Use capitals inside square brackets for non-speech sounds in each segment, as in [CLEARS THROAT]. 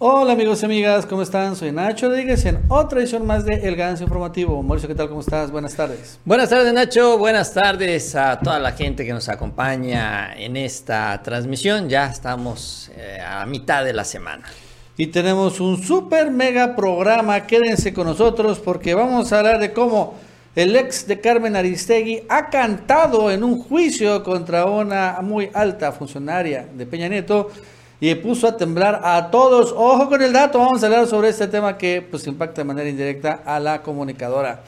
Hola amigos y amigas, ¿cómo están? Soy Nacho Rodríguez en otra edición más de El Ganso Informativo. Mauricio, ¿qué tal? ¿Cómo estás? Buenas tardes. Buenas tardes Nacho, buenas tardes a toda la gente que nos acompaña en esta transmisión. Ya estamos eh, a mitad de la semana. Y tenemos un super mega programa, quédense con nosotros porque vamos a hablar de cómo el ex de Carmen Aristegui ha cantado en un juicio contra una muy alta funcionaria de Peña Nieto y puso a temblar a todos. Ojo con el dato, vamos a hablar sobre este tema que pues impacta de manera indirecta a la comunicadora.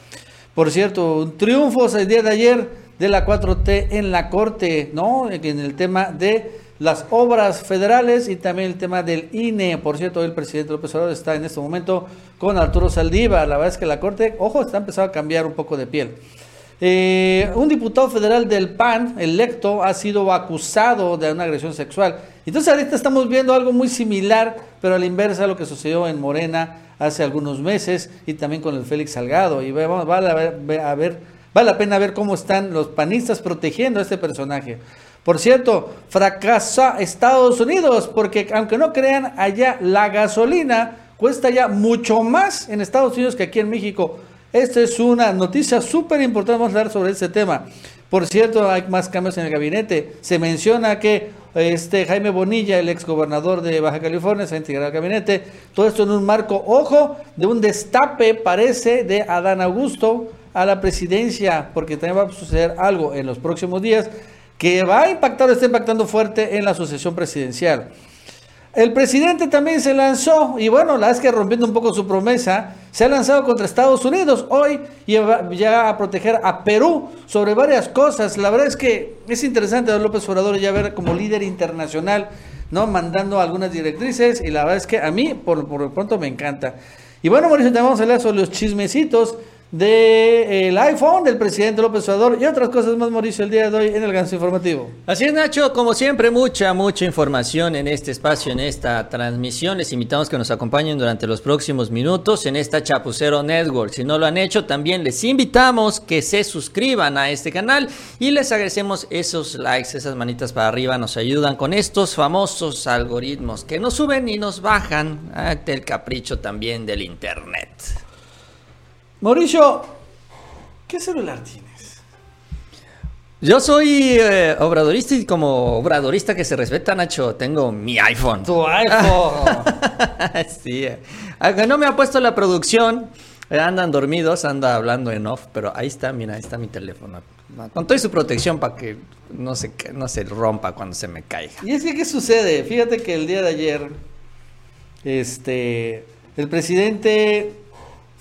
Por cierto, un triunfo el día de ayer de la 4T en la Corte, ¿no? En el tema de las obras federales y también el tema del INE. Por cierto, el presidente López Obrador está en este momento con Arturo Saldívar. La verdad es que la Corte, ojo, está empezando a cambiar un poco de piel. Eh, un diputado federal del PAN, electo, ha sido acusado de una agresión sexual. Entonces ahorita estamos viendo algo muy similar, pero a la inversa a lo que sucedió en Morena hace algunos meses y también con el Félix Salgado. Y vale, a ver, a ver, vale la pena ver cómo están los panistas protegiendo a este personaje. Por cierto, fracasa Estados Unidos porque aunque no crean, allá la gasolina cuesta ya mucho más en Estados Unidos que aquí en México. Esta es una noticia súper importante, vamos a hablar sobre este tema. Por cierto, hay más cambios en el gabinete. Se menciona que este Jaime Bonilla, el exgobernador de Baja California, se ha integrado al gabinete. Todo esto en un marco, ojo, de un destape, parece, de Adán Augusto a la presidencia, porque también va a suceder algo en los próximos días que va a impactar o está impactando fuerte en la sucesión presidencial. El presidente también se lanzó, y bueno, la es que rompiendo un poco su promesa, se ha lanzado contra Estados Unidos hoy ya a proteger a Perú sobre varias cosas. La verdad es que es interesante a López Obrador ya ver como líder internacional, ¿no? Mandando algunas directrices, y la verdad es que a mí, por, por pronto, me encanta. Y bueno, Mauricio, te vamos a hablar sobre los chismecitos del iPhone del presidente López Obrador y otras cosas más, Mauricio, el día de hoy en el Ganso Informativo. Así es, Nacho, como siempre, mucha, mucha información en este espacio, en esta transmisión. Les invitamos que nos acompañen durante los próximos minutos en esta Chapucero Network. Si no lo han hecho, también les invitamos que se suscriban a este canal y les agradecemos esos likes, esas manitas para arriba, nos ayudan con estos famosos algoritmos que nos suben y nos bajan ante el capricho también del Internet. Mauricio, ¿qué celular tienes? Yo soy eh, obradorista y como obradorista que se respeta, Nacho, tengo mi iPhone. Tu iPhone. [LAUGHS] sí. Eh. Aunque no me ha puesto la producción, eh, andan dormidos, anda hablando en off, pero ahí está, mira, ahí está mi teléfono. Con toda su protección para que no se, no se rompa cuando se me caiga. Y es que, ¿qué sucede? Fíjate que el día de ayer, este, el presidente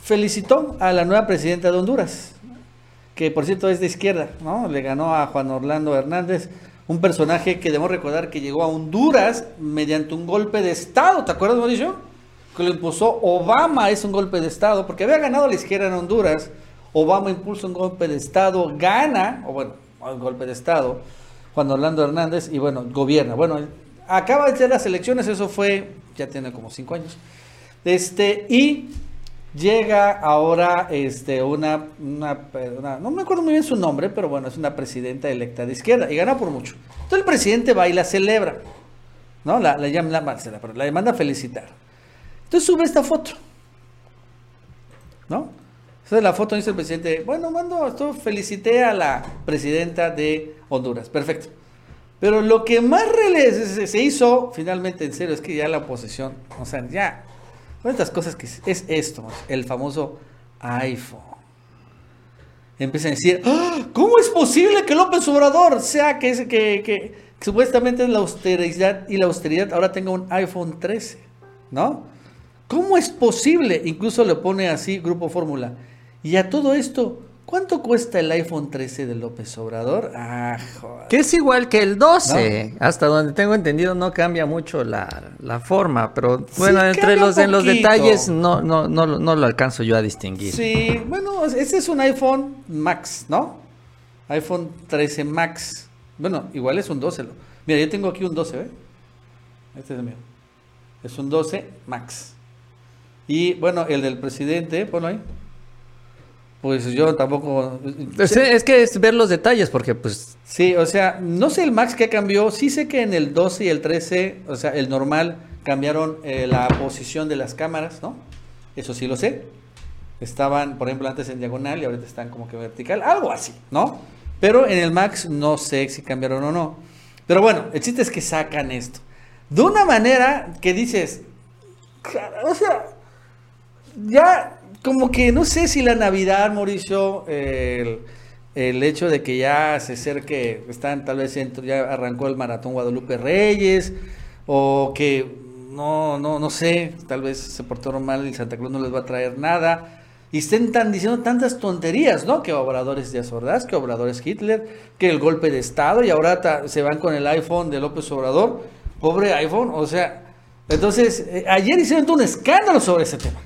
felicitó a la nueva presidenta de Honduras, que por cierto es de izquierda, ¿no? Le ganó a Juan Orlando Hernández, un personaje que debemos recordar que llegó a Honduras mediante un golpe de Estado, ¿te acuerdas, Mauricio? Que lo impuso Obama, es un golpe de Estado, porque había ganado la izquierda en Honduras, Obama impulsa un golpe de Estado, gana, o bueno, un golpe de Estado, Juan Orlando Hernández, y bueno, gobierna. Bueno, acaba de ser las elecciones, eso fue, ya tiene como cinco años. Este, y Llega ahora este, una, una, no me acuerdo muy bien su nombre, pero bueno, es una presidenta electa de izquierda y gana por mucho. Entonces el presidente va y la celebra, ¿no? La, la llama, la, la manda a felicitar. Entonces sube esta foto, ¿no? Entonces la foto dice el presidente, bueno, mando, esto felicité a la presidenta de Honduras, perfecto. Pero lo que más se hizo finalmente en serio es que ya la oposición, o sea, ya una cosas que es esto, el famoso iPhone. Empiezan a decir, ¡Ah! ¿cómo es posible que López Obrador sea que, supuestamente es la austeridad y la austeridad ahora tenga un iPhone 13? ¿No? ¿Cómo es posible? Incluso le pone así Grupo Fórmula. Y a todo esto, ¿Cuánto cuesta el iPhone 13 de López Obrador? Ah, joder. Que es igual que el 12. Hasta donde tengo entendido no cambia mucho la, forma, pero bueno, entre los en los detalles no, no, no, no lo alcanzo yo a distinguir. Sí, bueno, ese es un iPhone Max, ¿no? iPhone 13 Max. Bueno, igual es un 12. Mira, yo tengo aquí un 12, ¿eh? Este es el mío. Es un 12 Max. Y bueno, el del presidente, ponlo ahí. Pues yo tampoco. Es, que es ver los detalles, porque pues. Sí, o sea, no sé el Max que cambió. Sí sé que en el 12 y el 13, o sea, el normal cambiaron eh, la posición de las cámaras, ¿no? Eso sí lo sé. Estaban, por ejemplo, antes en diagonal y ahorita están como que vertical, algo así, ¿no? Pero en el Max no sé si cambiaron o no. Pero bueno, el chiste es que sacan esto. De una manera que dices, o sea, ya como que no sé si la Navidad, Mauricio, el, hecho de que ya se acerque, están tal vez ya arrancó el maratón Guadalupe Reyes, o que no, no, no sé, tal vez se portaron mal y Santa Cruz no les va a traer nada. Y estén tan diciendo tantas tonterías, ¿no? Que obradores de Ordaz, que obradores Hitler, que el golpe de Estado, y ahora se van con el iPhone de López Obrador. Pobre iPhone, o sea. Entonces, eh, ayer hicieron un escándalo sobre ese tema.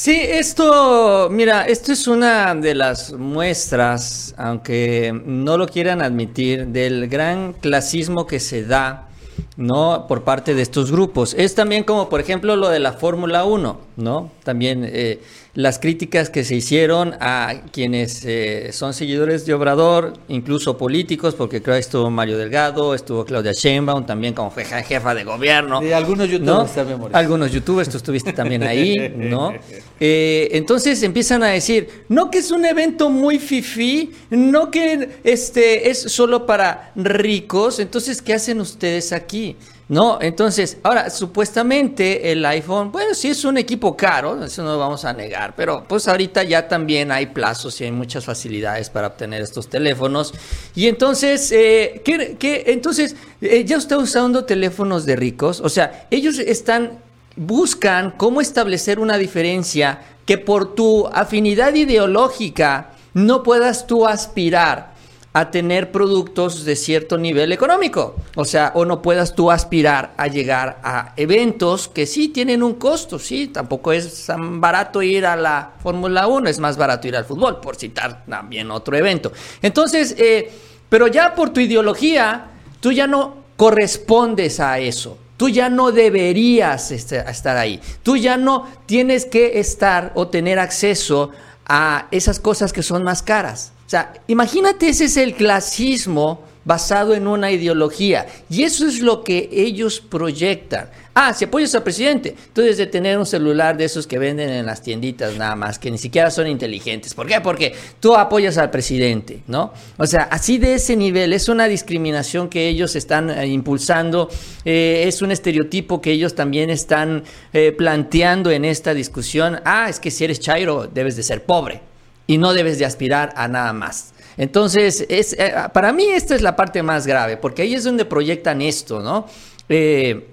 Sí, esto, mira, esto es una de las muestras, aunque no lo quieran admitir, del gran clasismo que se da ¿no? Por parte de estos grupos. Es también como, por ejemplo, lo de la Fórmula 1, ¿no? También eh, las críticas que se hicieron a quienes eh, son seguidores de Obrador, incluso políticos, porque creo que estuvo Mario Delgado, estuvo Claudia Sheinbaum, también como jefa de gobierno. Y algunos youtubers también, Algunos youtubers, tú estuviste también ahí, ¿no? [LAUGHS] Eh, entonces empiezan a decir, no que es un evento muy fifí, no que este, es solo para ricos, entonces, ¿qué hacen ustedes aquí? ¿No? Entonces, ahora, supuestamente el iPhone, bueno, sí es un equipo caro, eso no lo vamos a negar, pero pues ahorita ya también hay plazos y hay muchas facilidades para obtener estos teléfonos. Y entonces, eh, ¿qué, entonces, eh, ya está usando teléfonos de ricos, o sea, ellos están, buscan cómo establecer una diferencia que por tu afinidad ideológica no puedas tú aspirar a tener productos de cierto nivel económico. O sea, o no puedas tú aspirar a llegar a eventos que sí tienen un costo, sí, tampoco es tan barato ir a la Fórmula 1, es más barato ir al fútbol, por citar también otro evento. Entonces, eh, pero ya por tu ideología, tú ya no correspondes a eso. Tú ya no deberías estar ahí. Tú ya no tienes que estar o tener acceso a esas cosas que son más caras. O sea, imagínate, ese es el clasismo basado en una ideología. Y eso es lo que ellos proyectan. Ah, si apoyas al presidente, debes de tener un celular de esos que venden en las tienditas nada más, que ni siquiera son inteligentes. ¿Por qué? Porque tú apoyas al presidente, ¿no? O sea, así de ese nivel, es una discriminación que ellos están eh, impulsando, eh, es un estereotipo que ellos también están eh, planteando en esta discusión. Ah, es que si eres chairo, debes de ser pobre y no debes de aspirar a nada más. Entonces, es, eh, para mí esta es la parte más grave, porque ahí es donde proyectan esto, ¿no? Eh,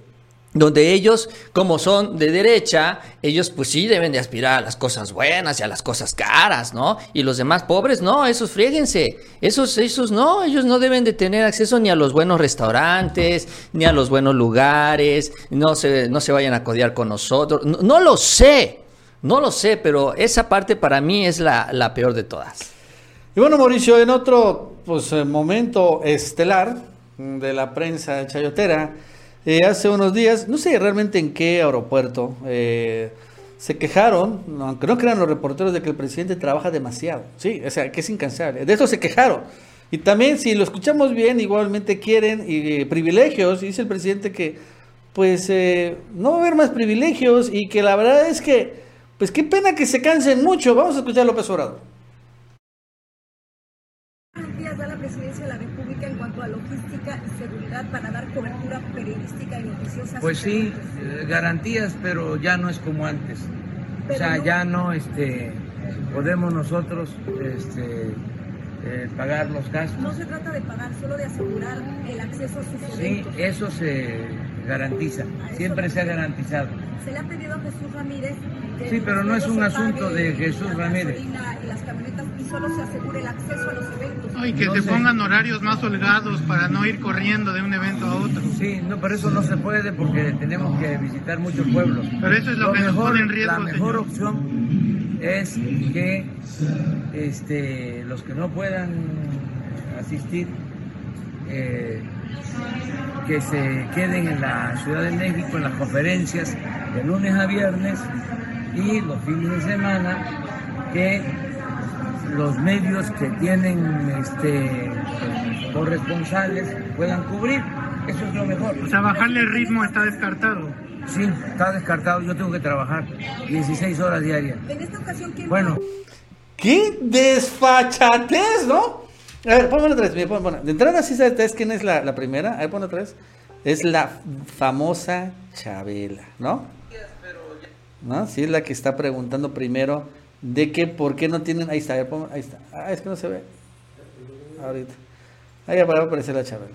donde ellos, como son de derecha, ellos pues sí deben de aspirar a las cosas buenas y a las cosas caras, ¿no? Y los demás pobres, no, esos fríguense, esos, esos no, ellos no deben de tener acceso ni a los buenos restaurantes, ni a los buenos lugares, no se, no se vayan a codear con nosotros, no lo sé, no lo sé, pero esa parte para mí es la, peor de todas. Y bueno, Mauricio, en otro pues, eh, momento estelar de la prensa chayotera, eh, hace unos días, no sé realmente en qué aeropuerto, eh, se quejaron, aunque no crean los reporteros, de que el presidente trabaja demasiado. Sí, o sea, que es incansable. De eso se quejaron. Y también, si lo escuchamos bien, igualmente quieren y, privilegios. Dice el presidente que, pues, no va a haber más privilegios y que la verdad es que pues qué pena que se cansen mucho. Vamos a escuchar a López Obrador. garantías da la presidencia de la República en cuanto a logística y seguridad para dar cobertura periodística y noticiosa? Pues sí, eh, garantías, pero ya no es como antes. o sea, ya no este, podemos nosotros este, eh, pagar los gastos. No se trata de pagar, solo de asegurar el acceso a sus Sí, eso se garantiza, siempre se ha garantizado. Se le ha pedido a Jesús Ramírez Sí, pero no es un asunto de Jesús Ramírez. Y solo se asegure el acceso a los eventos. y que se pongan horarios más holgados para no ir corriendo de un evento a otro. Sí, no, pero eso no se puede porque tenemos que visitar muchos pueblos. Pero eso es lo, que mejor, pone en riesgo. La mejor opción es que este, los que no puedan asistir eh, que se queden en la Ciudad de México en las conferencias de lunes a viernes y los fines de semana que los medios que tienen este, corresponsales puedan cubrir. Eso es lo mejor. O sea, bajarle el ritmo está descartado. Sí, está descartado. Yo tengo que trabajar 16 horas diarias. En esta ocasión, ¿quién Bueno, ¡Qué desfachatez, ¿no? A ver, ponme otra vez. mira, pon- pon- De entrada, ¿sí sabes quién es la, la primera? A ver, pon otra vez. Es la famosa Chabela, ¿no? ¿No? Sí, es la que está preguntando primero de que por qué no tienen. Ahí está, ahí está. Ah, es que no se ve. Ahorita. Ahí va a aparecer la Chabela.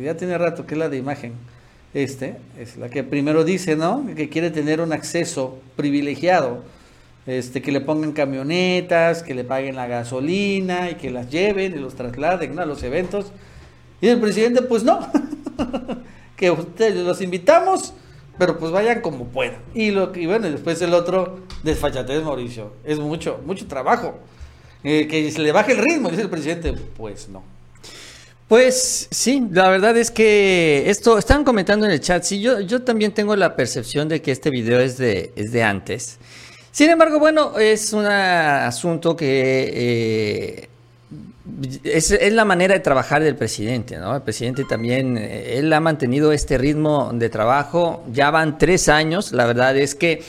Ya tiene rato que es la de imagen. Este es la que primero dice, ¿no? Que quiere tener un acceso privilegiado. Este, que le pongan camionetas, que le paguen la gasolina y que las lleven y los trasladen a los eventos. Y el presidente, pues no, [LAUGHS] que ustedes los invitamos, pero pues vayan como puedan. Y, lo, y bueno, después el otro, desfachatez, Mauricio. Es mucho, mucho trabajo. Eh, que se le baje el ritmo, dice el presidente, pues no. Pues sí, la verdad es que esto están comentando en el chat. Sí, yo, yo también tengo la percepción de que este video es de, es de antes. Sin embargo, bueno, es un asunto que eh, es, es la manera de trabajar del presidente, ¿no? El presidente también, eh, él ha mantenido este ritmo de trabajo, ya van tres años, la verdad es que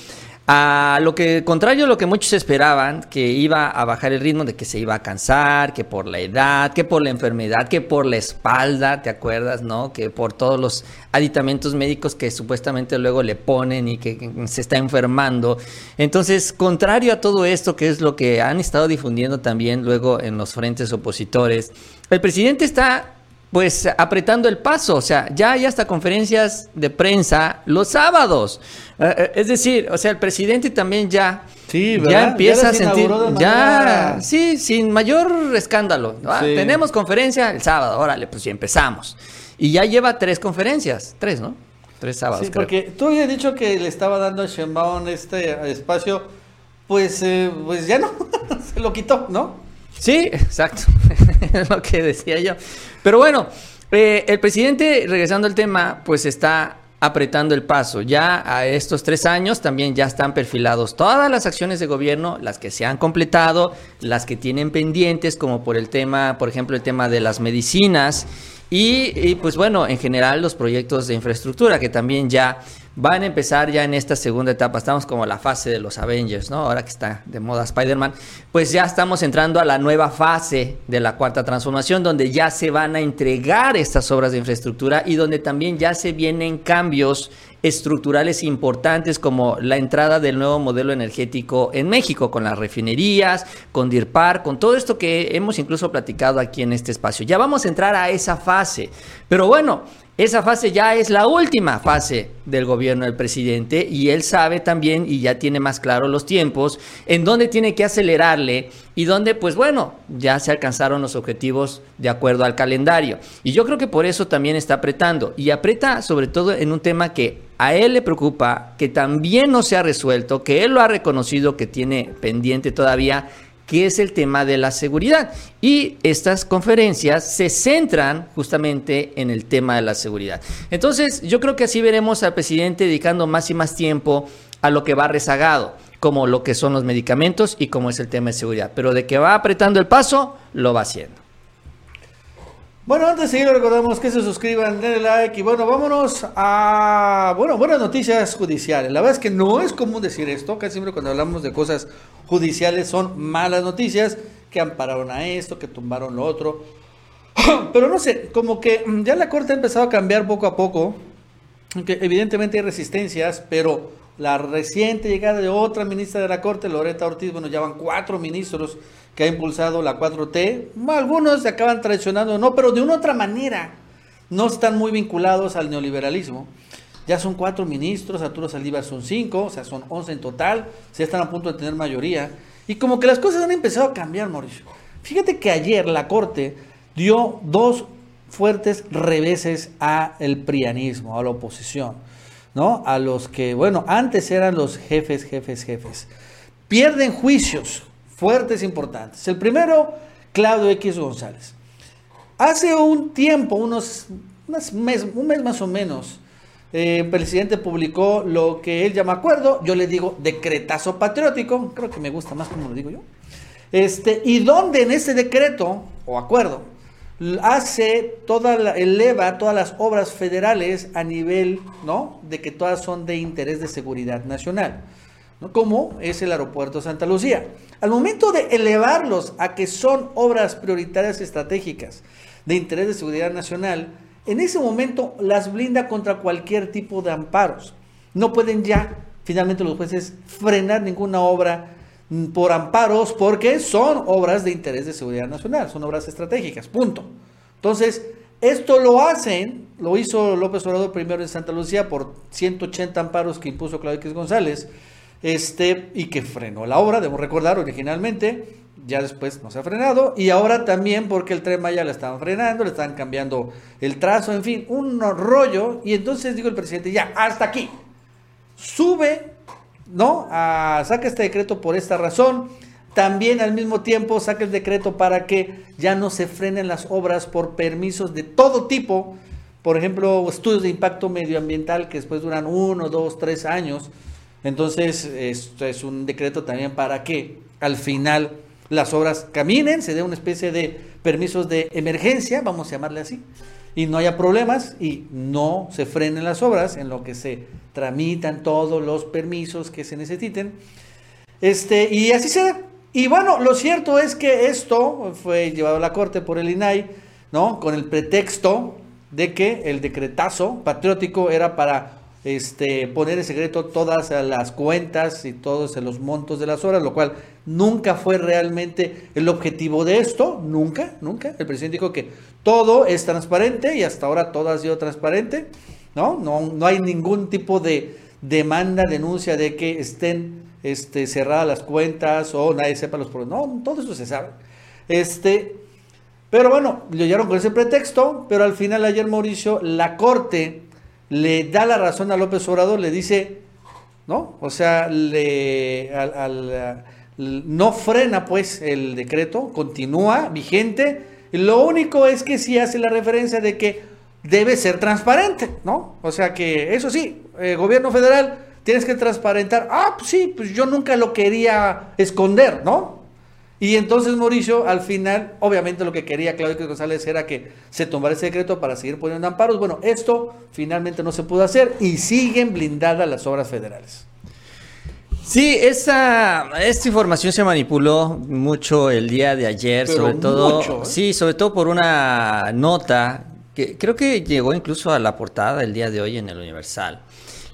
a lo que, contrario a lo que muchos esperaban, que iba a bajar el ritmo, de que se iba a cansar, que por la edad, que por la enfermedad, que por la espalda, ¿te acuerdas, no? Que por todos los aditamentos médicos que supuestamente luego le ponen y que, se está enfermando. Entonces, contrario a todo esto, que es lo que han estado difundiendo también luego en los frentes opositores, el presidente está pues apretando el paso, o sea, ya hay hasta conferencias de prensa los sábados. Eh, eh, es decir, o sea, el presidente también ya, Sí, ya empieza Ya a sentir, ya, sí, sin mayor escándalo. Ah, Sí. Tenemos conferencia el sábado, órale, pues ya empezamos. Y ya lleva tres conferencias, tres, ¿no? Tres sábados, Sí, creo. porque tú habías dicho que le estaba dando a Sheinbaum este espacio, pues, eh, pues ya no, [LAUGHS] se lo quitó, ¿no? Sí, exacto. [LAUGHS] es lo que decía yo. Pero bueno, eh, el presidente, regresando al tema, pues está apretando el paso. Ya a estos tres años también ya están perfilados todas las acciones de gobierno, las que se han completado, las que tienen pendientes, como por el tema, por ejemplo, el tema de las medicinas y, y, pues bueno, en general los proyectos de infraestructura que también ya van a empezar ya en esta segunda etapa. Estamos como la fase de los Avengers, ¿no? Ahora que está de moda Spider-Man, pues ya estamos entrando a la nueva fase de la cuarta transformación, donde ya se van a entregar estas obras de infraestructura y donde también ya se vienen cambios estructurales importantes como la entrada del nuevo modelo energético en México, con las refinerías, con DIRPAR, con todo esto que hemos incluso platicado aquí en este espacio. Ya vamos a entrar a esa fase. Pero bueno, esa fase ya es la última fase del gobierno del presidente y él sabe también y ya tiene más claro los tiempos en dónde tiene que acelerarle y dónde, pues bueno, ya se alcanzaron los objetivos de acuerdo al calendario. Y yo creo que por eso también está apretando y aprieta sobre todo en un tema que a él le preocupa, que también no se ha resuelto, que él lo ha reconocido que tiene pendiente todavía que es el tema de la seguridad. Y estas conferencias se centran justamente en el tema de la seguridad. Entonces, yo creo que así veremos al presidente dedicando más y más tiempo a lo que va rezagado, como lo que son los medicamentos y como es el tema de seguridad. Pero de que va apretando el paso, lo va haciendo. Bueno, antes de seguir, recordamos que se suscriban, denle like y bueno, vámonos a, bueno, buenas noticias judiciales. La verdad es que no es común decir esto, casi siempre cuando hablamos de cosas judiciales son malas noticias, que ampararon a esto, que tumbaron lo otro. [CLEARS THROAT] Pero no sé, como que mm, ya la corte ha empezado a cambiar poco a poco, aunque evidentemente hay resistencias, pero la reciente llegada de otra ministra de la corte, Loreta Ortiz, bueno, ya van cuatro ministros que ha impulsado la 4T. Algunos se acaban traicionando, no, pero de una otra manera. No están muy vinculados al neoliberalismo. Ya son cuatro ministros, Arturo Saldívar son cinco, o sea, son once en total. Ya están a punto de tener mayoría. Y como que las cosas han empezado a cambiar, Mauricio. Fíjate que ayer la Corte dio dos fuertes reveses a el prianismo, a la oposición, ¿no? A los que, bueno, antes eran los jefes, jefes, jefes. Pierden juicios fuertes importantes. El primero, Claudio X González. Hace un tiempo, unos, unos mes, un mes más o menos, eh, el presidente publicó lo que él llama acuerdo, yo le digo decretazo patriótico, creo que me gusta más como lo digo yo. Este, y donde en ese decreto o acuerdo hace toda eleva todas las obras federales a nivel, ¿no? De que todas son de interés de seguridad nacional, Como es el aeropuerto Santa Lucía. Al momento de elevarlos a que son obras prioritarias estratégicas de interés de seguridad nacional, en ese momento las blinda contra cualquier tipo de amparos. No pueden ya, finalmente los jueces, frenar ninguna obra mm, por amparos porque son obras de interés de seguridad nacional, son obras estratégicas, punto. Entonces, esto lo hacen, lo hizo López Obrador primero en Santa Lucía por 180 amparos que impuso Claudio X González, este, y que frenó la obra, debemos recordar originalmente, ya después no se ha frenado, y ahora también porque el tren Maya la estaban frenando, le estaban cambiando el trazo, en fin, un rollo, y entonces digo el presidente, ya, hasta aquí, sube, ¿no? A, saca este decreto por esta razón. También al mismo tiempo saca el decreto para que ya no se frenen las obras por permisos de todo tipo. Por ejemplo, estudios de impacto medioambiental que después duran uno, dos, tres años. Entonces, esto es un decreto también para que al final las obras caminen, se dé una especie de permisos de emergencia, vamos a llamarle así, y no haya problemas y no se frenen las obras en lo que se tramitan todos los permisos que se necesiten. Este, y así se da. Y bueno, lo cierto es que esto fue llevado a la corte por el INAI, ¿no? Con el pretexto de que el decretazo patriótico era para este, poner en secreto todas las cuentas y todos los montos de las obras, lo cual nunca fue realmente el objetivo de esto, nunca, nunca. El presidente dijo que todo es transparente y hasta ahora todo ha sido transparente, ¿no? No, no hay ningún tipo de demanda, denuncia de que estén este, cerradas las cuentas o nadie sepa los problemas. No, todo eso se sabe. Este, pero bueno, lo llevaron con ese pretexto, pero al final ayer Mauricio, la corte le da la razón a López Obrador, le dice, ¿no? O sea, le, al- al- no frena pues el decreto, continúa vigente. Lo único es que sí hace la referencia de que debe ser transparente, ¿no? O sea que eso sí, eh, gobierno federal, tienes que transparentar. Ah, pues sí, pues yo nunca lo quería esconder, ¿no? Y entonces Mauricio, al final, obviamente lo que quería Claudio González era que se tomara ese decreto para seguir poniendo amparos. Bueno, esto finalmente no se pudo hacer y siguen blindadas las obras federales. Sí, esa, esta información se manipuló mucho el día de ayer, Pero sobre todo, mucho, ¿eh? sí, sobre todo por una nota que creo que llegó incluso a la portada el día de hoy en el Universal,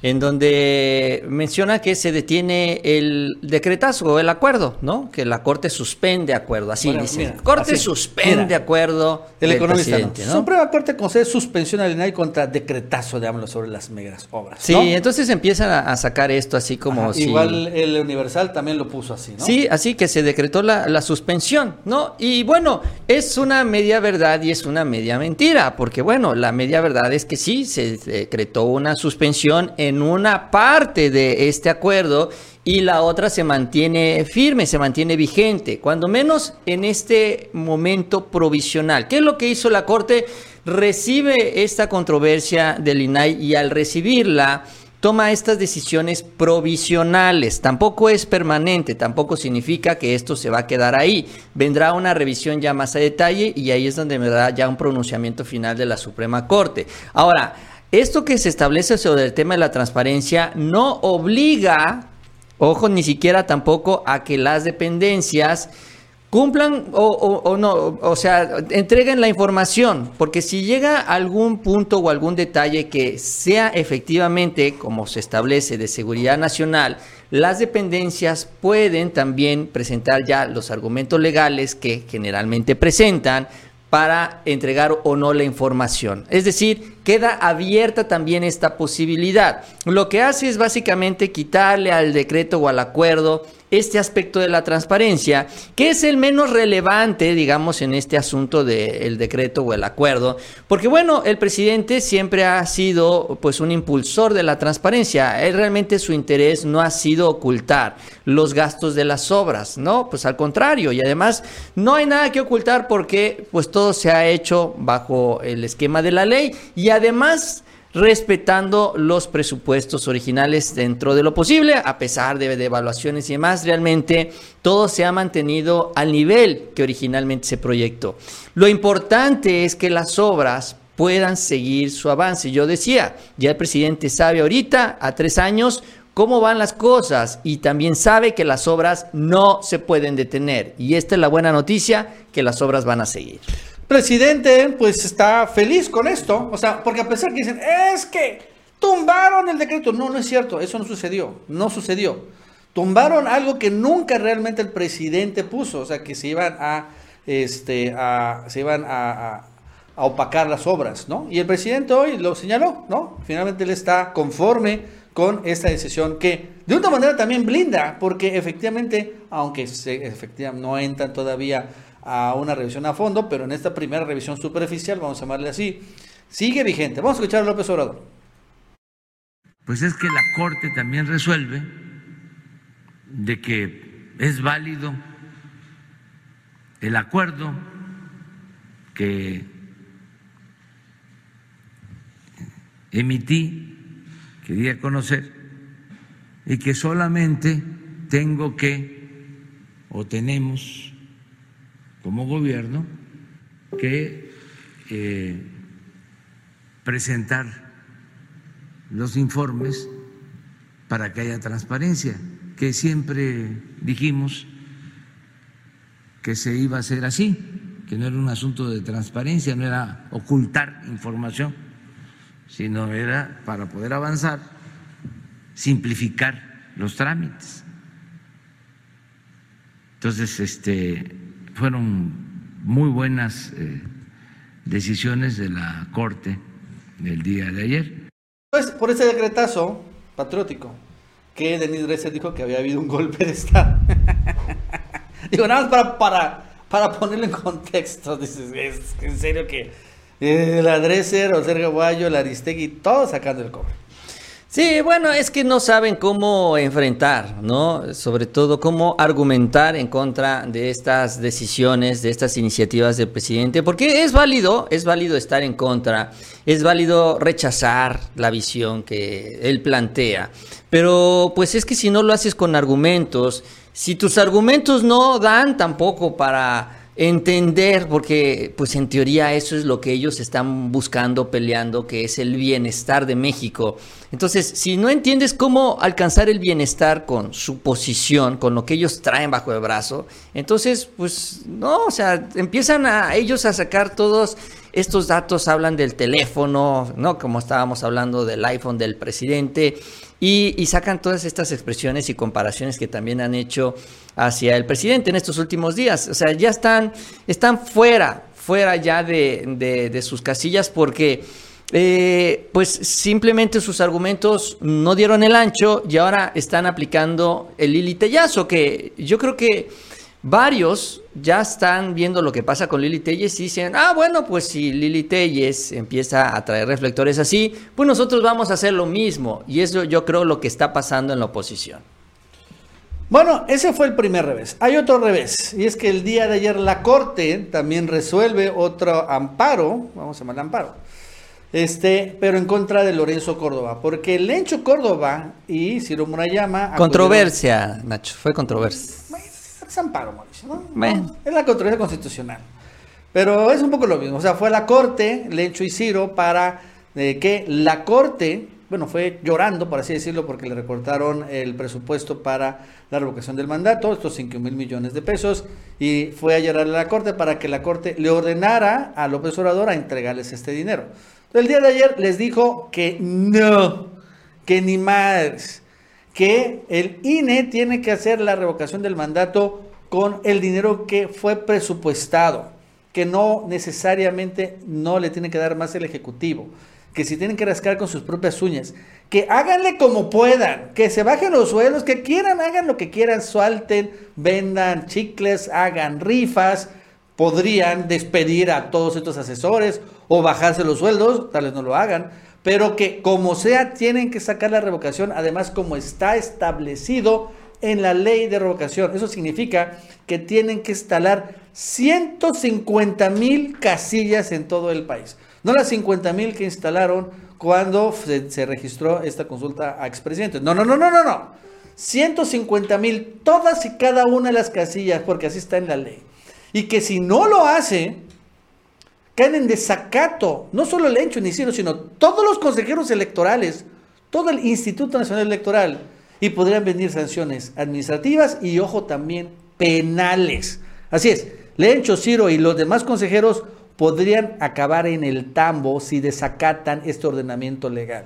en donde menciona que se detiene el decretazo, el acuerdo, ¿no? Que la Corte suspende acuerdo, así Bueno, dice. mira, Corte así, suspende mira. acuerdo El del economista presidente, no. ¿no? Suprema Corte concede suspensión al INAI contra decretazo de AMLO sobre las megas obras. Sí, ¿no? entonces empiezan a, a sacar esto así como Ajá, si... Igual el Universal también lo puso así, ¿no? Sí, así que se decretó la, la suspensión, ¿no? Y bueno, es una media verdad y es una media mentira, porque bueno, la media verdad es que sí, se decretó una suspensión en una parte de este acuerdo y la otra se mantiene firme, se mantiene vigente, cuando menos en este momento provisional. ¿Qué es lo que hizo la Corte? Recibe esta controversia del INAI y al recibirla toma estas decisiones provisionales. Tampoco es permanente, tampoco significa que esto se va a quedar ahí. Vendrá una revisión ya más a detalle y ahí es donde me da ya un pronunciamiento final de la Suprema Corte. Ahora, esto que se establece sobre el tema de la transparencia no obliga, ojo, ni siquiera tampoco a que las dependencias cumplan o, no, o sea, entreguen la información, porque si llega algún punto o algún detalle que sea efectivamente, como se establece, de seguridad nacional, las dependencias pueden también presentar ya los argumentos legales que generalmente presentan para entregar o no la información. Es decir, queda abierta también esta posibilidad. Lo que hace es básicamente quitarle al decreto o al acuerdo este aspecto de la transparencia, que es el menos relevante, digamos, en este asunto del decreto o el acuerdo, porque bueno, el presidente siempre ha sido pues un impulsor de la transparencia, él realmente su interés no ha sido ocultar los gastos de las obras, ¿no? Pues al contrario, y además no hay nada que ocultar porque pues todo se ha hecho bajo el esquema de la ley. Y además respetando los presupuestos originales dentro de lo posible, a pesar de, de, evaluaciones y demás, realmente todo se ha mantenido al nivel que originalmente se proyectó. Lo importante es que las obras puedan seguir su avance. Yo decía, ya el presidente sabe ahorita, a tres años, cómo van las cosas y también sabe que las obras no se pueden detener. Y esta es la buena noticia, que las obras van a seguir. Presidente, pues está feliz con esto, o sea, porque a pesar que dicen, es que tumbaron el decreto, no, no es cierto, eso no sucedió, no sucedió. Tumbaron algo que nunca realmente el presidente puso, o sea, que se iban a, este, a, se iban a, a a opacar las obras, ¿no? Y el presidente hoy lo señaló, ¿no? Finalmente él está conforme con esta decisión que de una manera también blinda, porque efectivamente, aunque se, efectivamente no entran todavía a una revisión a fondo, pero en esta primera revisión superficial, vamos a llamarle así, sigue vigente. Vamos a escuchar a López Obrador. Pues es que la Corte también resuelve de que es válido el acuerdo que emití, quería conocer, y que solamente tengo que, o tenemos como gobierno, que eh, presentar los informes para que haya transparencia, que siempre dijimos que se iba a hacer así, que no era un asunto de transparencia, no era ocultar información sino era para poder avanzar, simplificar los trámites. Entonces, este, fueron muy buenas eh, decisiones de la Corte del día de ayer. Pues por ese decretazo patriótico que Denis Dresser dijo que había habido un golpe de Estado. [LAUGHS] Digo, nada más para, para, para ponerlo en contexto. Dices, es en serio que el Adreser, o Sergio Guayo, el Aristegui, todos sacando el cobre. Sí, bueno, es que no saben cómo enfrentar, ¿no? Sobre todo cómo argumentar en contra de estas decisiones, de estas iniciativas del presidente, porque es válido, es válido estar en contra, es válido rechazar la visión que él plantea, pero pues es que si no lo haces con argumentos, si tus argumentos no dan tampoco para entender, porque pues en teoría eso es lo que ellos están buscando, peleando, que es el bienestar de México. Entonces, si no entiendes cómo alcanzar el bienestar con su posición, con lo que ellos traen bajo el brazo, entonces, pues no, o sea, empiezan a ellos a sacar todos estos datos, hablan del teléfono, ¿no? Como estábamos hablando del iPhone del presidente, y, y sacan todas estas expresiones y comparaciones que también han hecho hacia el presidente en estos últimos días. O sea, ya están, están fuera, fuera ya de, de, de sus casillas porque eh, pues simplemente sus argumentos no dieron el ancho y ahora están aplicando el Lili Tellazo, que yo creo que varios ya están viendo lo que pasa con Lili Telles y dicen, ah, bueno, pues si Lili Telles empieza a traer reflectores así, pues nosotros vamos a hacer lo mismo. Y eso yo creo lo que está pasando en la oposición. Bueno, ese fue el primer revés. Hay otro revés, y es que el día de ayer la Corte también resuelve otro amparo, vamos a llamar amparo, este, pero en contra de Lorenzo Córdoba, porque Lencho Córdoba y Ciro Murayama... Controversia, Nacho, fue controversia. Es amparo, Mauricio, ¿no? ¿no? Es la controversia constitucional. Pero es un poco lo mismo, o sea, fue la Corte, Lencho y Ciro, para eh, que la Corte bueno, fue llorando, por así decirlo, porque le recortaron el presupuesto para la revocación del mandato, estos 5 mil millones de pesos, y fue a llorar a la Corte para que la Corte le ordenara a López Obrador a entregarles este dinero. el día de ayer les dijo que no, que ni más, que el INE tiene que hacer la revocación del mandato con el dinero que fue presupuestado, que no necesariamente no le tiene que dar más el Ejecutivo que si tienen que rascar con sus propias uñas, que háganle como puedan, que se bajen los suelos, que quieran, hagan lo que quieran, suelten, vendan chicles, hagan rifas, podrían despedir a todos estos asesores o bajarse los sueldos, tal vez no lo hagan, pero que como sea tienen que sacar la revocación, además como está establecido en la ley de revocación. Eso significa que tienen que instalar 150 mil casillas en todo el país. No las 50 mil que instalaron cuando se, registró esta consulta a expresidentes. No, no, no, no, no, no. 150 mil, todas y cada una de las casillas, porque así está en la ley. Y que si no lo hace, caen en desacato, no solo el Encho ni sino, sino todos los consejeros electorales, todo el Instituto Nacional Electoral, y podrían venir sanciones administrativas y, ojo, también penales. Así es, Lencho, Ciro y los demás consejeros podrían acabar en el tambo si desacatan este ordenamiento legal.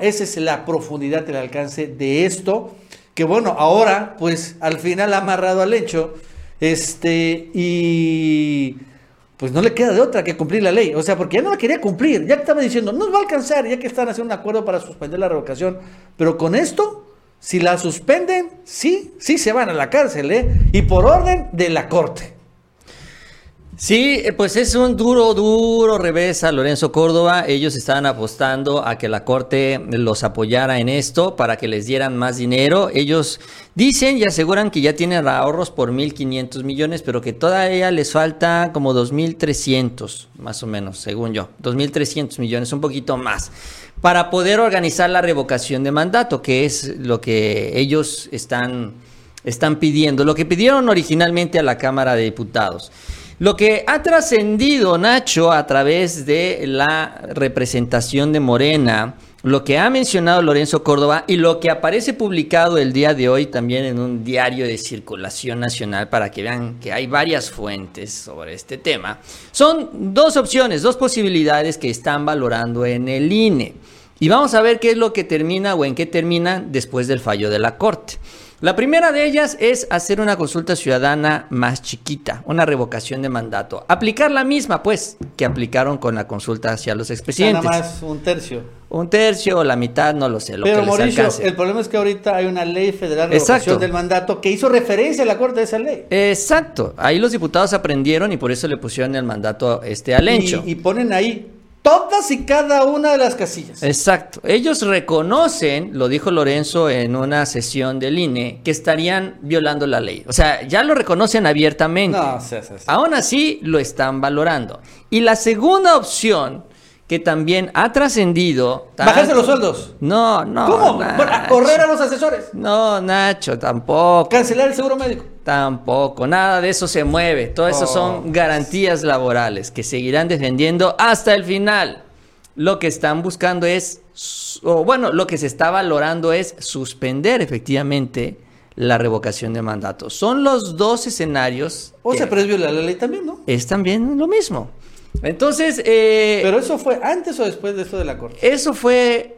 Esa es la profundidad, el alcance de esto, que bueno, ahora pues al final ha amarrado al hecho, este, y pues no le queda de otra que cumplir la ley. O sea, porque ya no la quería cumplir, ya estaba diciendo, no va a alcanzar, ya que están haciendo un acuerdo para suspender la revocación, pero con esto... Si la suspenden, sí, sí se van a la cárcel, ¿eh? Y por orden de la corte. Sí, eh, pues es un duro, duro revés a Lorenzo Córdoba. Ellos estaban apostando a que la Corte los apoyara en esto para que les dieran más dinero. Ellos dicen y aseguran que ya tienen ahorros por 1.500 millones, pero que todavía les falta como 2.300, más o menos, según yo. 2.300 millones, un poquito más, para poder organizar la revocación de mandato, que es lo que ellos están, están pidiendo, lo que pidieron originalmente a la Cámara de Diputados. Lo que ha trascendido Nacho a través de la representación de Morena, lo que ha mencionado Lorenzo Córdoba y lo que aparece publicado el día de hoy también en un diario de circulación nacional para que vean que hay varias fuentes sobre este tema, son dos opciones, dos posibilidades que están valorando en el INE. Y vamos a ver qué es lo que termina o en qué termina después del fallo de la Corte. La primera de ellas es hacer una consulta ciudadana más chiquita, una revocación de mandato. Aplicar la misma, pues, que aplicaron con la consulta hacia los expresidentes. Nada más un tercio. Un tercio o la mitad, no lo sé. Lo Pero que Mauricio, el problema es que ahorita hay una ley federal de revocación Exacto. del mandato que hizo referencia a la corte de esa ley. Exacto. Ahí los diputados aprendieron y por eso le pusieron el mandato este al Encho. Y, y ponen ahí todas y cada una de las casillas. Exacto. Ellos reconocen, lo dijo Lorenzo en una sesión del INE, que estarían violando la ley. O sea, ya lo reconocen abiertamente. No, sí, sí, sí. Aún así, lo están valorando. Y la segunda opción, que también ha trascendido... Bajarse los sueldos. No, no. ¿Cómo? A correr a los asesores. No, Nacho, tampoco. Cancelar el seguro médico. Tampoco, nada de eso se mueve. Todo eso Oh. son garantías laborales que seguirán defendiendo hasta el final. Lo que están buscando es, o bueno, lo que se está valorando es suspender efectivamente la revocación de mandato. Son los dos escenarios. O sea, pero es violar la ley también, ¿no? es también lo mismo. Entonces, eh, Pero eso fue antes o después de esto de la corte. eso fue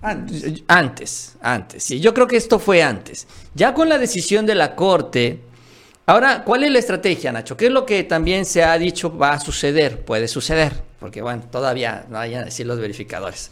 Antes. antes, antes, sí. Yo creo que esto fue antes. Ya con la decisión de la Corte. Ahora, ¿cuál es la estrategia, Nacho? ¿Qué es lo que también se ha dicho va a suceder? Puede suceder, porque bueno, todavía no vayan a decir los verificadores.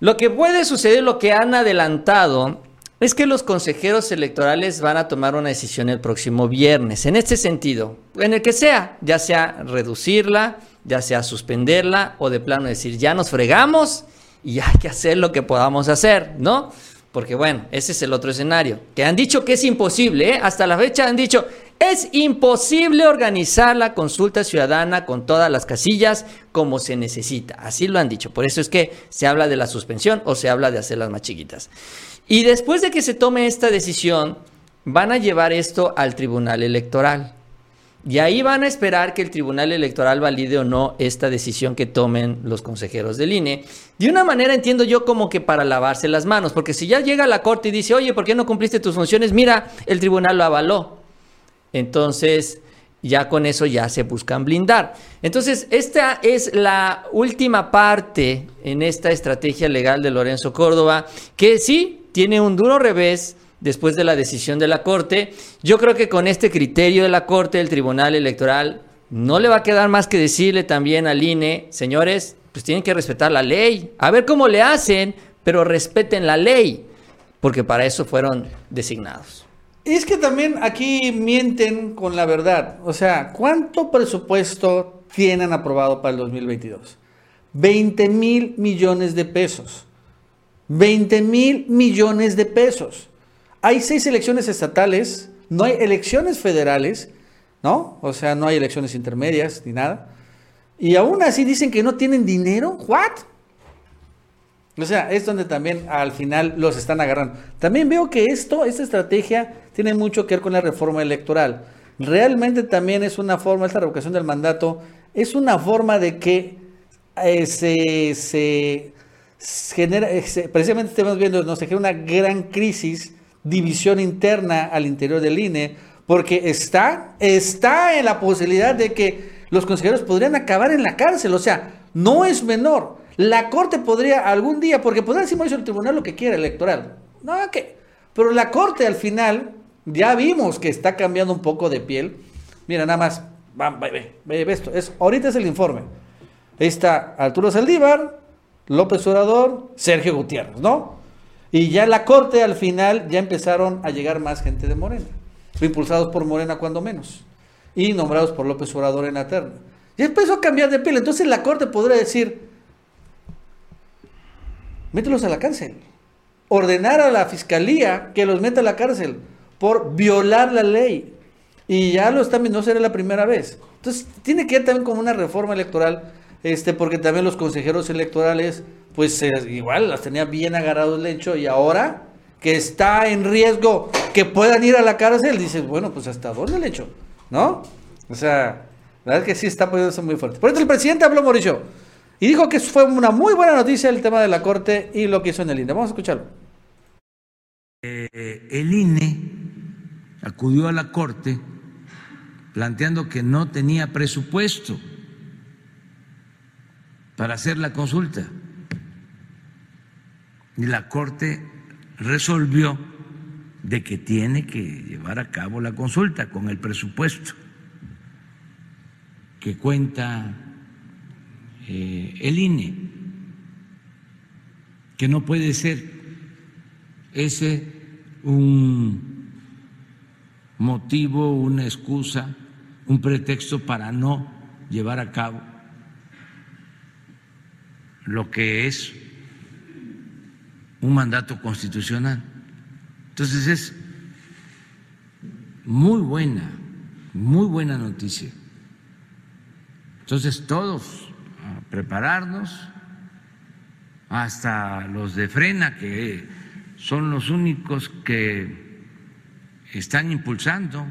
Lo que puede suceder, lo que han adelantado, es que los consejeros electorales van a tomar una decisión el próximo viernes. En este sentido, en el que sea, ya sea reducirla, ya sea suspenderla o de plano decir, ya nos fregamos y hay que hacer lo que podamos hacer, ¿no? Porque bueno, ese es el otro escenario. Que han dicho que es imposible, ¿eh? Hasta la fecha han dicho, es imposible organizar la consulta ciudadana con todas las casillas como se necesita. Así lo han dicho. Por eso es que se habla de la suspensión o se habla de hacerlas más chiquitas. Y después de que se tome esta decisión, van a llevar esto al Tribunal Electoral. Y ahí van a esperar que el Tribunal Electoral valide o no esta decisión que tomen los consejeros del INE. De una manera entiendo yo como que para lavarse las manos, porque si ya llega la corte y dice, oye, ¿por qué no cumpliste tus funciones? Mira, el tribunal lo avaló. Entonces, ya con eso ya se buscan blindar. Entonces, esta es la última parte en esta estrategia legal de Lorenzo Córdoba, que sí tiene un duro revés después de la decisión de la Corte. Yo creo que con este criterio de la Corte, el Tribunal Electoral, no le va a quedar más que decirle también al INE, señores, pues tienen que respetar la ley. A ver cómo le hacen, pero respeten la ley, porque para eso fueron designados. Y es que también aquí mienten con la verdad. O sea, ¿cuánto presupuesto tienen aprobado para el 2022? 20 mil millones de pesos. 20 mil millones de pesos. Hay seis elecciones estatales, no hay elecciones federales, ¿no? O sea, no hay elecciones intermedias ni nada. Y aún así dicen que no tienen dinero. ¿What? O sea, es donde también al final los están agarrando. También veo que esto, esta estrategia, tiene mucho que ver con la reforma electoral. Realmente también es una forma, esta revocación del mandato, es una forma de que eh, se, se, genera, eh, precisamente estamos viendo, nos genera una gran crisis, división interna al interior del INE, porque está, está en la posibilidad de que los consejeros podrían acabar en la cárcel, o sea, no es menor. La Corte podría algún día, porque podría decir el tribunal lo que quiera electoral. No, ¿qué? Pero la Corte al final, ya vimos que está cambiando un poco de piel. Mira, nada más, ve, ve, ve, esto. Es, ahorita es el informe. Ahí está Arturo Saldívar, López Obrador, Sergio Gutiérrez, ¿no? Y ya la Corte al final ya empezaron a llegar más gente de Morena. Impulsados por Morena cuando menos. Y nombrados por López Obrador en la terna. Y empezó a cambiar de piel. Entonces la Corte podría decir, mételos a la cárcel. Ordenar a la fiscalía que los meta a la cárcel por violar la ley. Y ya lo están no será la primera vez. Entonces, tiene que ir también como una reforma electoral, este, porque también los consejeros electorales, pues igual las tenía bien agarrados el hecho y ahora que está en riesgo que puedan ir a la cárcel, dices, bueno, pues hasta dónde el hecho, ¿no? O sea, la verdad es que sí está poniéndose muy fuerte. Por eso el presidente habló, Mauricio, y dijo que fue una muy buena noticia el tema de la Corte y lo que hizo en el INE. Vamos a escucharlo. Eh, el INE acudió a la Corte planteando que no tenía presupuesto para hacer la consulta. Y la Corte resolvió de que tiene que llevar a cabo la consulta con el presupuesto que cuenta eh, el INE, que no puede ser ese un motivo, una excusa, un pretexto para no llevar a cabo lo que es un mandato constitucional. Entonces es muy buena, muy buena noticia. Entonces todos prepararnos, hasta los de frena, que son los únicos que están impulsando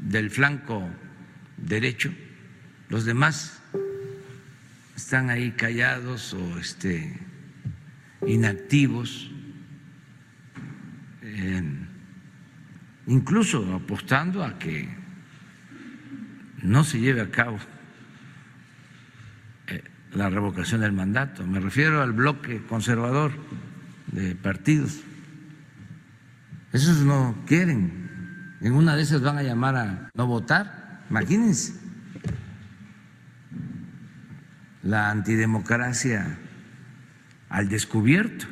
del flanco derecho, los demás están ahí callados o este, inactivos, eh, incluso apostando a que no se lleve a cabo la revocación del mandato. Me refiero al bloque conservador de partidos. Esos no quieren. En una de esas van a llamar a no votar. Imagínense. La antidemocracia al descubierto.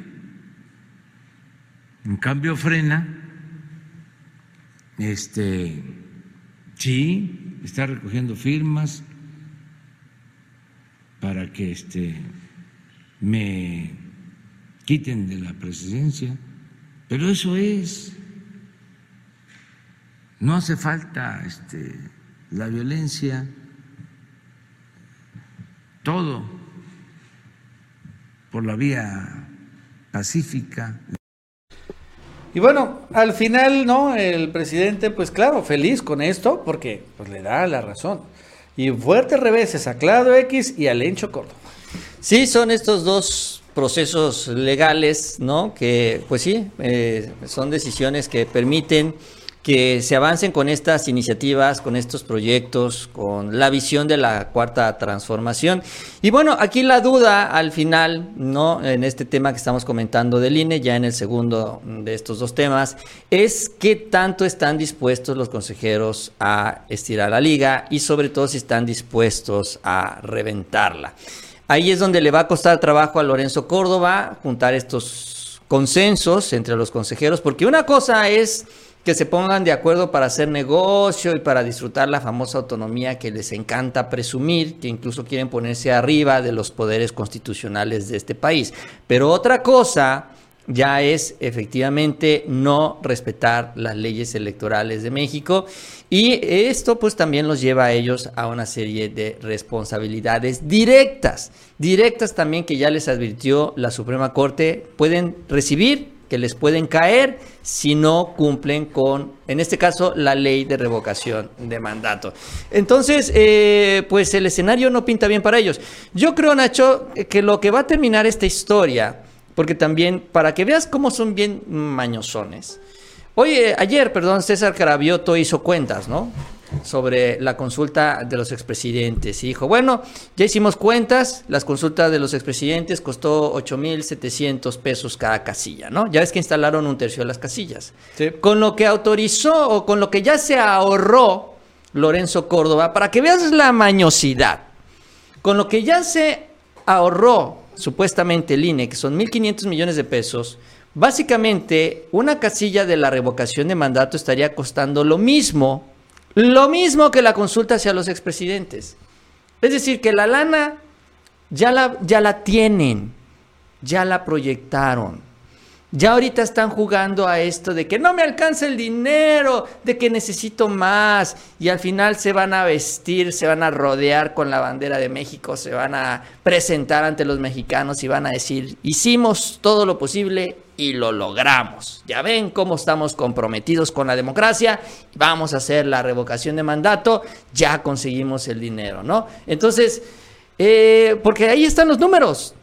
En cambio, frena. Este, sí, está recogiendo firmas, para que este, me quiten de la presidencia, pero eso es, no hace falta este, la violencia, todo por la vía pacífica. Y bueno, al final, ¿no? El presidente, pues claro, feliz con esto, porque pues le da la razón y fuertes reveses a Claudio X y a Lencho Córdoba. Sí, son estos dos procesos legales, ¿no? Que, pues sí, eh, son decisiones que permiten que se avancen con estas iniciativas, con estos proyectos, con la visión de la cuarta transformación. Y bueno, aquí la duda al final, ¿no? En este tema que estamos comentando del INE, ya en el segundo de estos dos temas, es qué tanto están dispuestos los consejeros a estirar la liga y sobre todo si están dispuestos a reventarla. Ahí es donde le va a costar trabajo a Lorenzo Córdoba juntar estos consensos entre los consejeros, porque una cosa es que se pongan de acuerdo para hacer negocio y para disfrutar la famosa autonomía que les encanta presumir, que incluso quieren ponerse arriba de los poderes constitucionales de este país. Pero otra cosa ya es efectivamente no respetar las leyes electorales de México y esto pues también los lleva a ellos a una serie de responsabilidades directas, directas también que ya les advirtió la Suprema Corte, pueden recibir que les pueden caer si no cumplen con, en este caso, la ley de revocación de mandato. Entonces, eh, pues el escenario no pinta bien para ellos. Yo creo, Nacho, que lo que va a terminar esta historia, porque también, para que veas cómo son bien mañosones. Oye, ayer, perdón, César Carabioto hizo cuentas, ¿no? Sobre la consulta de los expresidentes y dijo, bueno, ya hicimos cuentas, las consultas de los expresidentes costó 8.700 pesos cada casilla, ¿no? Ya ves que instalaron un tercio de las casillas. Con lo que autorizó o con lo que ya se ahorró Lorenzo Córdoba, para que veas la mañosidad, con lo que ya se ahorró supuestamente el INE, que son 1.500 millones de pesos, básicamente una casilla de la revocación de mandato estaría costando lo mismo lo mismo que la consulta hacia los expresidentes. Es decir, que la lana ya la, ya la tienen, ya la proyectaron. Ya ahorita están jugando a esto de que no me alcanza el dinero, de que necesito más y al final se van a vestir, se van a rodear con la bandera de México, se van a presentar ante los mexicanos y van a decir, hicimos todo lo posible y lo logramos. Ya ven cómo estamos comprometidos con la democracia, vamos a hacer la revocación de mandato, ya conseguimos el dinero, ¿no? Entonces, eh, porque ahí están los números.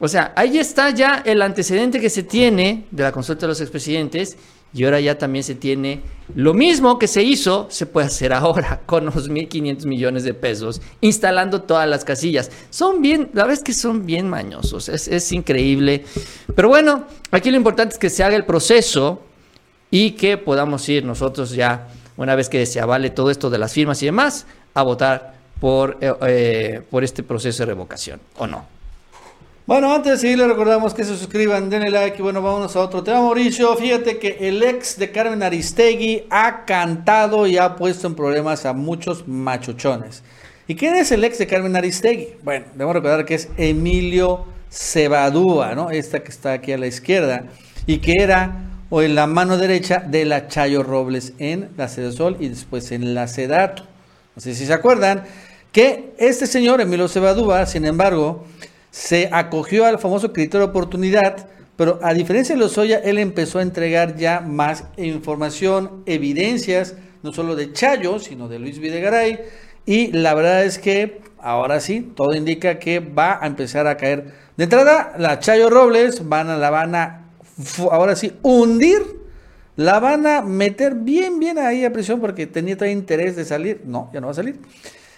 O sea, ahí está ya el antecedente que se tiene de la consulta de los expresidentes y ahora ya también se tiene lo mismo que se hizo, se puede hacer ahora [LAUGHS] con los 1.500 millones de pesos, instalando todas las casillas. Son bien, la verdad es que son bien mañosos, es, es increíble. Pero bueno, aquí lo importante es que se haga el proceso y que podamos ir nosotros ya, una vez que se avale todo esto de las firmas y demás, a votar por, eh, eh, por este proceso de revocación, ¿o no? Bueno, antes de seguir, les recordamos que se suscriban, denle like y bueno, vámonos a otro tema, Mauricio. Fíjate que el ex de Carmen Aristegui ha cantado y ha puesto en problemas a muchos machuchones. ¿Y quién es el ex de Carmen Aristegui? Bueno, debemos recordar que es Emilio Cebadúa, ¿no? Esta que está aquí a la izquierda y que era o en la mano derecha de la Chayo Robles en la Sol y después en la Sedato. No sé si se acuerdan que este señor, Emilio Cebadúa, sin embargo, se acogió al famoso criterio de oportunidad, pero a diferencia de Lozoya, él empezó a entregar ya más información, evidencias, no solo de Chayo, sino de Luis Videgaray, y la verdad es que ahora sí, todo indica que va a empezar a caer. De entrada, la Chayo Robles van a, la van a, ahora sí, hundir, la van a meter bien, bien ahí a prisión porque tenía todo interés de salir. No, ya no va a salir.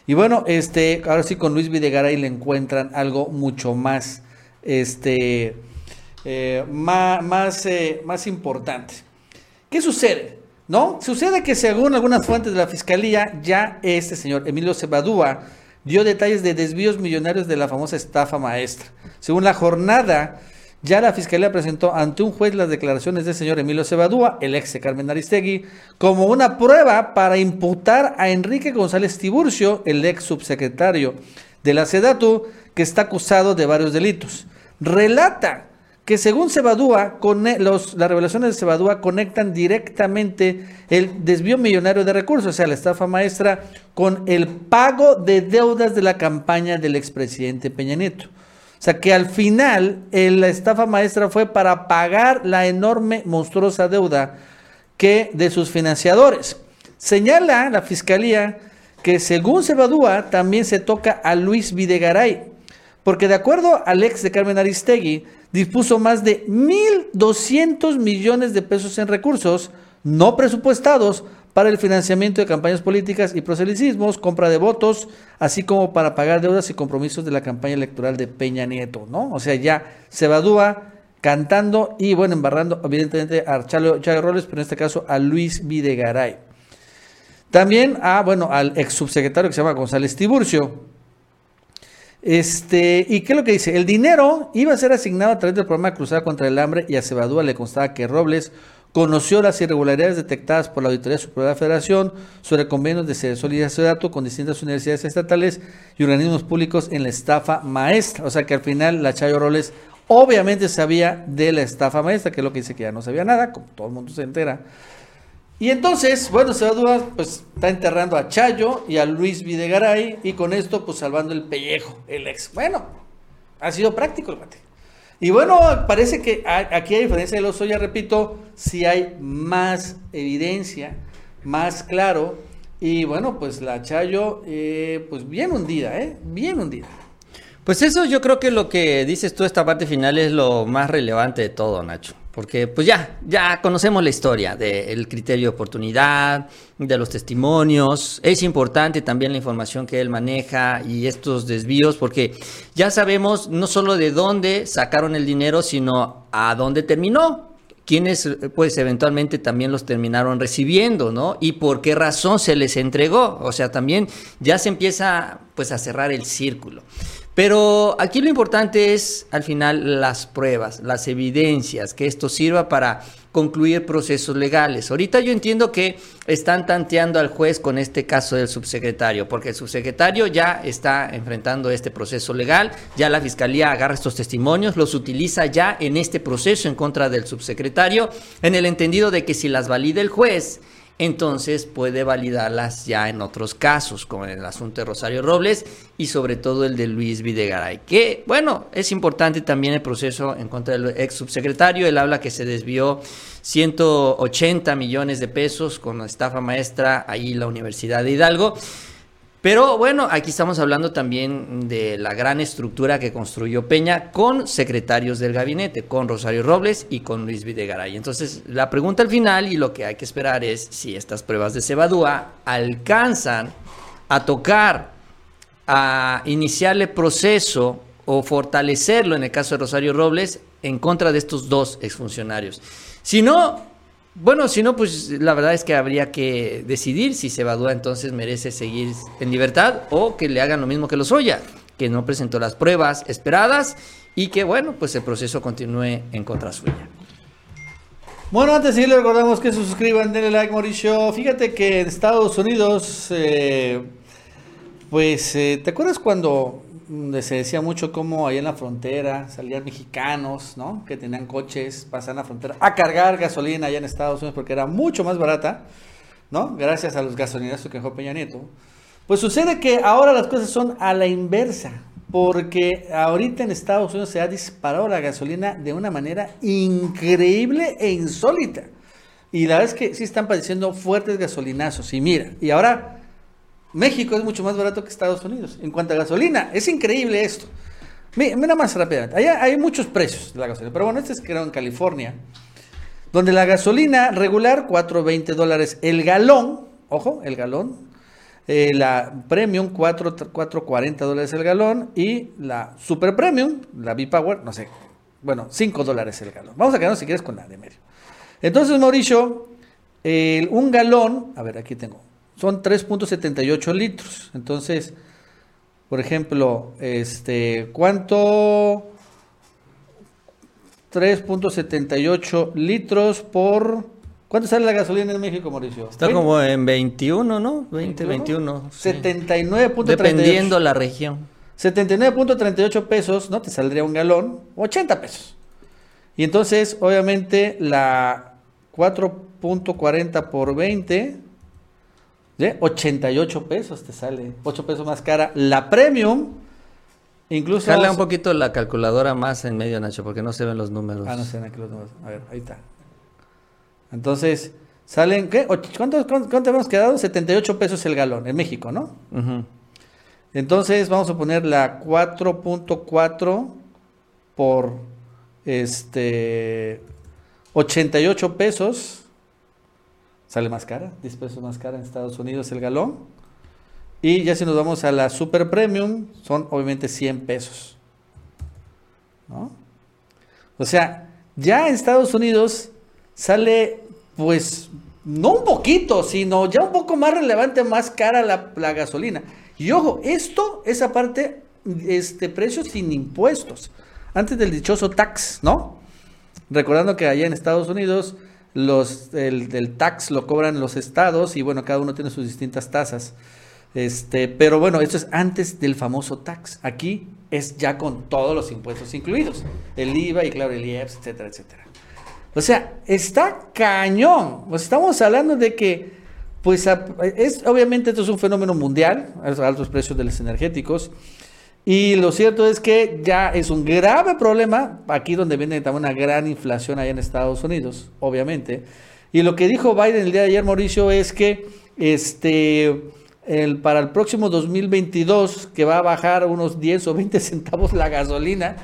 Y bueno, este, ahora sí con Luis Videgaray le encuentran algo mucho más, este, eh, más, más, eh, más importante. ¿Qué sucede? ¿No? Sucede que según algunas fuentes de la fiscalía, ya este señor Emilio Cebadúa dio detalles de desvíos millonarios de la famosa estafa maestra. Según la jornada, ya la Fiscalía presentó ante un juez las declaraciones del señor Emilio Cebadúa, el ex Carmen Aristegui, como una prueba para imputar a Enrique González Tiburcio, el ex subsecretario de la SEDATU, que está acusado de varios delitos. Relata que según Cebadúa, los, las revelaciones de Cebadúa conectan directamente el desvío millonario de recursos, o sea, la estafa maestra, con el pago de deudas de la campaña del expresidente Peña Nieto. Sea que al final la estafa maestra fue para pagar la enorme, monstruosa deuda que de sus financiadores. Señala la fiscalía que según se evadúa también se toca a Luis Videgaray, porque de acuerdo al ex de Carmen Aristegui, dispuso más de 1.200 millones de pesos en recursos no presupuestados para el financiamiento de campañas políticas y proselicismos, compra de votos, así como para pagar deudas y compromisos de la campaña electoral de Peña Nieto, ¿no? O sea, ya se cantando y, bueno, embarrando, evidentemente, a Chalo, Roles, pero en este caso a Luis Videgaray. También a, bueno, al ex subsecretario que se llama González Tiburcio. Este, ¿y qué es lo que dice? El dinero iba a ser asignado a través del programa Cruzada contra el Hambre y a Cebadúa le constaba que Robles conoció las irregularidades detectadas por la Auditoría Superior de la Federación sobre convenios de solidaridad con distintas universidades estatales y organismos públicos en la estafa maestra. O sea que al final la Chayo Roles Obviamente sabía de la estafa maestra, que es lo que dice que ya no sabía nada, como todo el mundo se entera. Y entonces, bueno, Sebadúa pues está enterrando a Chayo y a Luis Videgaray y con esto pues salvando el pellejo, el ex. Bueno, ha sido práctico el mate. Y bueno, parece que aquí a diferencia de los ya repito, si hay más evidencia, más claro. Y bueno, pues la Chayo, eh, pues bien hundida, ¿eh? Bien hundida. Pues eso yo creo que lo que dices tú, esta parte final, es lo más relevante de todo, Nacho. Porque pues ya, ya conocemos la historia del criterio de oportunidad, de los testimonios. Es importante también la información que él maneja y estos desvíos, porque ya sabemos no solo de dónde sacaron el dinero, sino a dónde terminó quienes pues eventualmente también los terminaron recibiendo, ¿no? Y por qué razón se les entregó. O sea, también ya se empieza pues a cerrar el círculo. Pero aquí lo importante es al final las pruebas, las evidencias, que esto sirva para concluir procesos legales. Ahorita yo entiendo que están tanteando al juez con este caso del subsecretario, porque el subsecretario ya está enfrentando este proceso legal, ya la fiscalía agarra estos testimonios, los utiliza ya en este proceso en contra del subsecretario, en el entendido de que si las valida el juez, entonces puede validarlas ya en otros casos, como en el asunto de Rosario Robles y sobre todo el de Luis Videgaray, que bueno, es importante también el proceso en contra del ex subsecretario, él habla que se desvió 180 millones de pesos con la estafa maestra ahí en la Universidad de Hidalgo. Pero bueno, aquí estamos hablando también de la gran estructura que construyó Peña con secretarios del gabinete, con Rosario Robles y con Luis Videgaray. Entonces, la pregunta al final y lo que hay que esperar es si estas pruebas de Cebadúa alcanzan a tocar, a iniciarle proceso o fortalecerlo en el caso de Rosario Robles en contra de estos dos exfuncionarios. Si no, bueno, si no, pues la verdad es que habría que decidir si Sebadúa entonces merece seguir en libertad o que le hagan lo mismo que los Oya, que no presentó las pruebas esperadas y que, bueno, pues el proceso continúe en contra suya. Bueno, antes sí le recordamos que se suscriban, denle like, Mauricio. Fíjate que en Estados Unidos, eh, pues, eh, ¿te acuerdas cuando se decía mucho cómo ahí en la frontera salían mexicanos, ¿no? Que tenían coches, pasaban la frontera a cargar gasolina allá en Estados Unidos porque era mucho más barata, ¿no? Gracias a los gasolinazos que dejó Peña Nieto. Pues sucede que ahora las cosas son a la inversa, porque ahorita en Estados Unidos se ha disparado la gasolina de una manera increíble e insólita. Y la verdad es que sí están padeciendo fuertes gasolinazos. Y mira, y ahora México es mucho más barato que Estados Unidos en cuanto a gasolina. Es increíble esto. Mira más rápidamente. Allá hay muchos precios de la gasolina. Pero bueno, este es creado en California. Donde la gasolina regular, 4.20 dólares el galón. Ojo, el galón. Eh, la premium, 4.40 dólares el galón. Y la super premium, la B-Power, no sé. Bueno, 5 dólares el galón. Vamos a quedarnos si quieres con la de medio. Entonces, Mauricio, un galón. A ver, aquí tengo son 3.78 litros. Entonces, por ejemplo, este, ¿cuánto? 3.78 litros por... ¿Cuánto sale la gasolina en México, Mauricio? Está como en 21, ¿no? 20, 21. 79.38. Dependiendo la región. 79.38 pesos, ¿no? Te saldría un galón, 80 pesos. Y entonces, obviamente, la 4.40 por 20 88 pesos te sale, 8 pesos más cara. La premium, incluso... Jala un poquito la calculadora más en medio, Nacho, porque no se ven los números. Ah, no se ven aquí los números. A ver, ahí está. Entonces, salen, ¿qué? ¿Cuánto, cuánto, hemos quedado? 78 pesos el galón, en México, ¿no? Entonces, vamos a poner la 4.4 por este 88 pesos sale más cara, 10 pesos más cara en Estados Unidos el galón. Y ya si nos vamos a la Super Premium, son obviamente 100 pesos. ¿no? O sea, ya en Estados Unidos sale, pues, no un poquito, sino ya un poco más relevante, más cara la, gasolina. Y ojo, esto es aparte, este precio sin impuestos, antes del dichoso tax, ¿no? Recordando que allá en Estados Unidos los, el, tax lo cobran los estados y bueno, cada uno tiene sus distintas tasas. Este, pero bueno, esto es antes del famoso tax. Aquí es ya con todos los impuestos incluidos, el IVA y claro, el IEPS, etcétera, etcétera. O sea, está cañón. estamos hablando de que, pues, es, obviamente esto es un fenómeno mundial, altos precios de los energéticos. Y lo cierto es que ya es un grave problema, aquí donde viene también una gran inflación allá en Estados Unidos, obviamente. Y lo que dijo Biden el día de ayer, Mauricio, es que este, para el próximo 2022, que va a bajar unos 10 o 20 [LAUGHS] centavos la gasolina,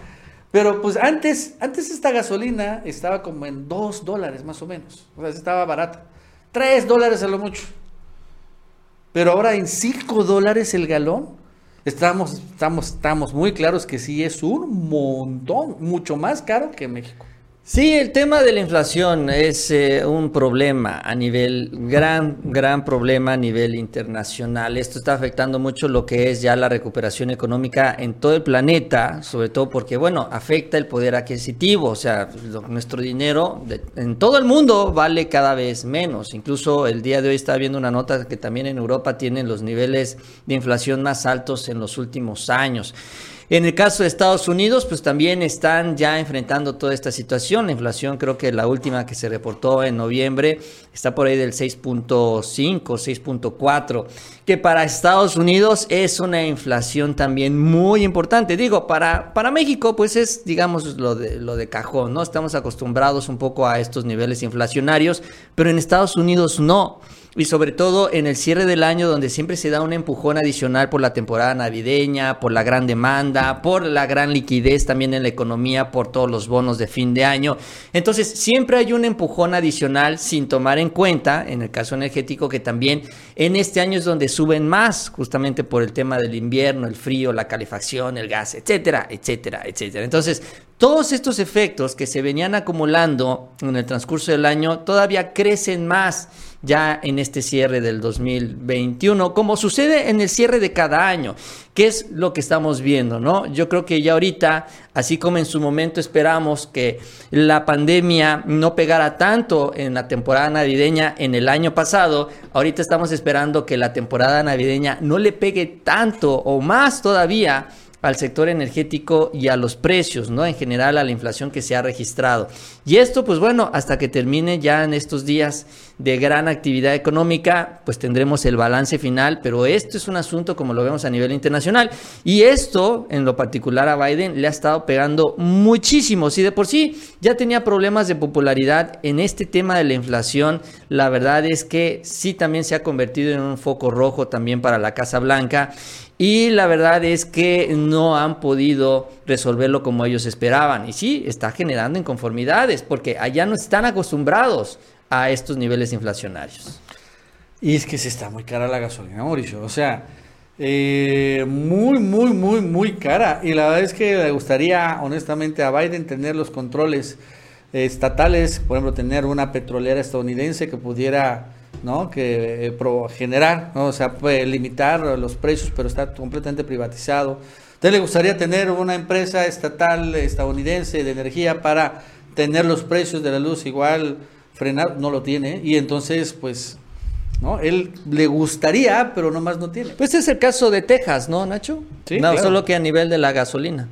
pero pues antes, antes esta gasolina estaba como en 2 dólares más o menos. O sea, estaba barata. 3 dólares a lo mucho. Pero ahora en 5 dólares el galón. Estamos, estamos, estamos muy claros que sí es un montón, mucho más caro que México. Sí, el tema de la inflación es eh, un problema a nivel, gran, gran problema a nivel internacional. Esto está afectando mucho lo que es ya la recuperación económica en todo el planeta, sobre todo porque, bueno, afecta el poder adquisitivo. O sea, nuestro dinero en todo el mundo vale cada vez menos. Incluso el día de hoy estaba viendo una nota que también en Europa tienen los niveles de inflación más altos en los últimos años. En el caso de Estados Unidos, pues también están ya enfrentando toda esta situación. La inflación, creo que la última que se reportó en noviembre está por ahí del 6.5, 6.4, que para Estados Unidos es una inflación también muy importante. Digo, para, para México, pues es, digamos, lo de, lo de cajón, ¿no? Estamos acostumbrados un poco a estos niveles inflacionarios, pero en Estados Unidos no y sobre todo en el cierre del año donde siempre se da un empujón adicional por la temporada navideña, por la gran demanda, por la gran liquidez también en la economía, por todos los bonos de fin de año. Entonces siempre hay un empujón adicional sin tomar en cuenta, en el caso energético, que también en este año es donde suben más, justamente por el tema del invierno, el frío, la calefacción, el gas, etcétera, etcétera, etcétera. Entonces, todos estos efectos que se venían acumulando en el transcurso del año todavía crecen más ya en este cierre del 2021, como sucede en el cierre de cada año, que es lo que estamos viendo, ¿no? Yo creo que ya ahorita, así como en su momento esperamos que la pandemia no pegara tanto en la temporada navideña en el año pasado, ahorita estamos esperando que la temporada navideña no le pegue tanto o más todavía al sector energético y a los precios, ¿no? En general a la inflación que se ha registrado. Y esto, pues bueno, hasta que termine ya en estos días de gran actividad económica, pues tendremos el balance final, pero esto es un asunto como lo vemos a nivel internacional. Y esto, en lo particular a Biden, le ha estado pegando muchísimo. Si de por sí ya tenía problemas de popularidad en este tema de la inflación, la verdad es que sí también se ha convertido en un foco rojo también para la Casa Blanca. Y la verdad es que no han podido resolverlo como ellos esperaban. Y sí, está generando inconformidades, porque allá no están acostumbrados a estos niveles inflacionarios. Y es que se está muy cara la gasolina, Mauricio. O sea, eh, muy, muy, muy, muy cara. Y la verdad es que le gustaría, honestamente, a Biden tener los controles estatales, por ejemplo, tener una petrolera estadounidense que pudiera ¿no? que eh, generar, ¿no? o sea, puede limitar los precios, pero está completamente privatizado. Entonces le gustaría tener una empresa estatal estadounidense de energía para tener los precios de la luz igual frenar, no lo tiene, y entonces pues ¿no? Él le gustaría, pero nomás no tiene. Pues es el caso de Texas, ¿no, Nacho? Sí, no, solo que a nivel de la gasolina.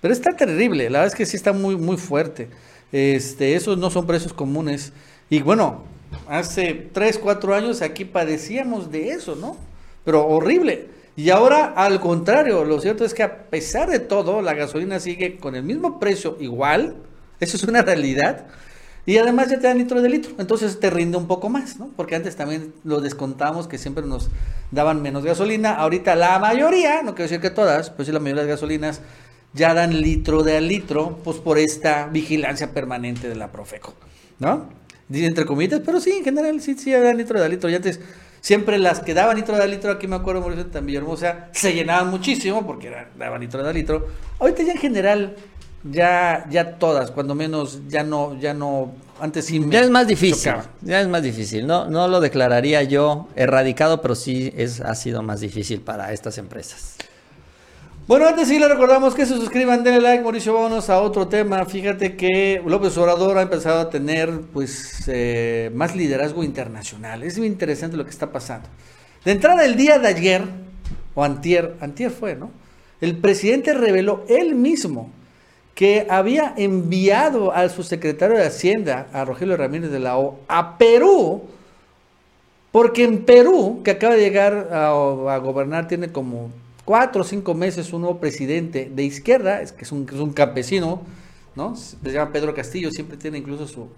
Pero está terrible, la verdad es que sí está muy, muy fuerte. Este, esos no son precios comunes. Y bueno, hace 3, 4 años aquí padecíamos de eso, ¿no? Pero horrible. Y ahora, al contrario, lo cierto es que a pesar de todo, la gasolina sigue con el mismo precio igual. Eso es una realidad. Y además ya te dan litro de litro. Entonces te rinde un poco más, ¿no? Porque antes también lo descontamos que siempre nos daban menos gasolina. Ahorita la mayoría, no quiero decir que todas, pero sí la mayoría de las gasolinas ya dan litro de litro, pues por esta vigilancia permanente de la Profeco, ¿no? Entre comillas, pero sí, en general, sí, sí, daban litro de litro. Y antes, siempre las que daban litro de litro, aquí me acuerdo, Mauricio, también Villahermosa, se llenaban muchísimo porque daban litro de litro. Ahorita ya en general, ya, ya todas, cuando menos, ya no, ya no, antes sí Ya es más difícil, ya es más difícil. No, no lo declararía yo erradicado, pero sí es, ha sido más difícil para estas empresas. Bueno, antes sí le recordamos que se suscriban, denle like, Mauricio, vámonos a otro tema. Fíjate que López Obrador ha empezado a tener pues eh, más liderazgo internacional. Es muy interesante lo que está pasando. De entrada, el día de ayer, o antier, antier fue, ¿no? El presidente reveló él mismo que había enviado al subsecretario de Hacienda, a Rogelio Ramírez de la O, a Perú, porque en Perú, que acaba de llegar a, a gobernar, tiene como cuatro o cinco meses un nuevo presidente de izquierda, es que es un, es un campesino, ¿no? Se llama Pedro Castillo, siempre tiene incluso su,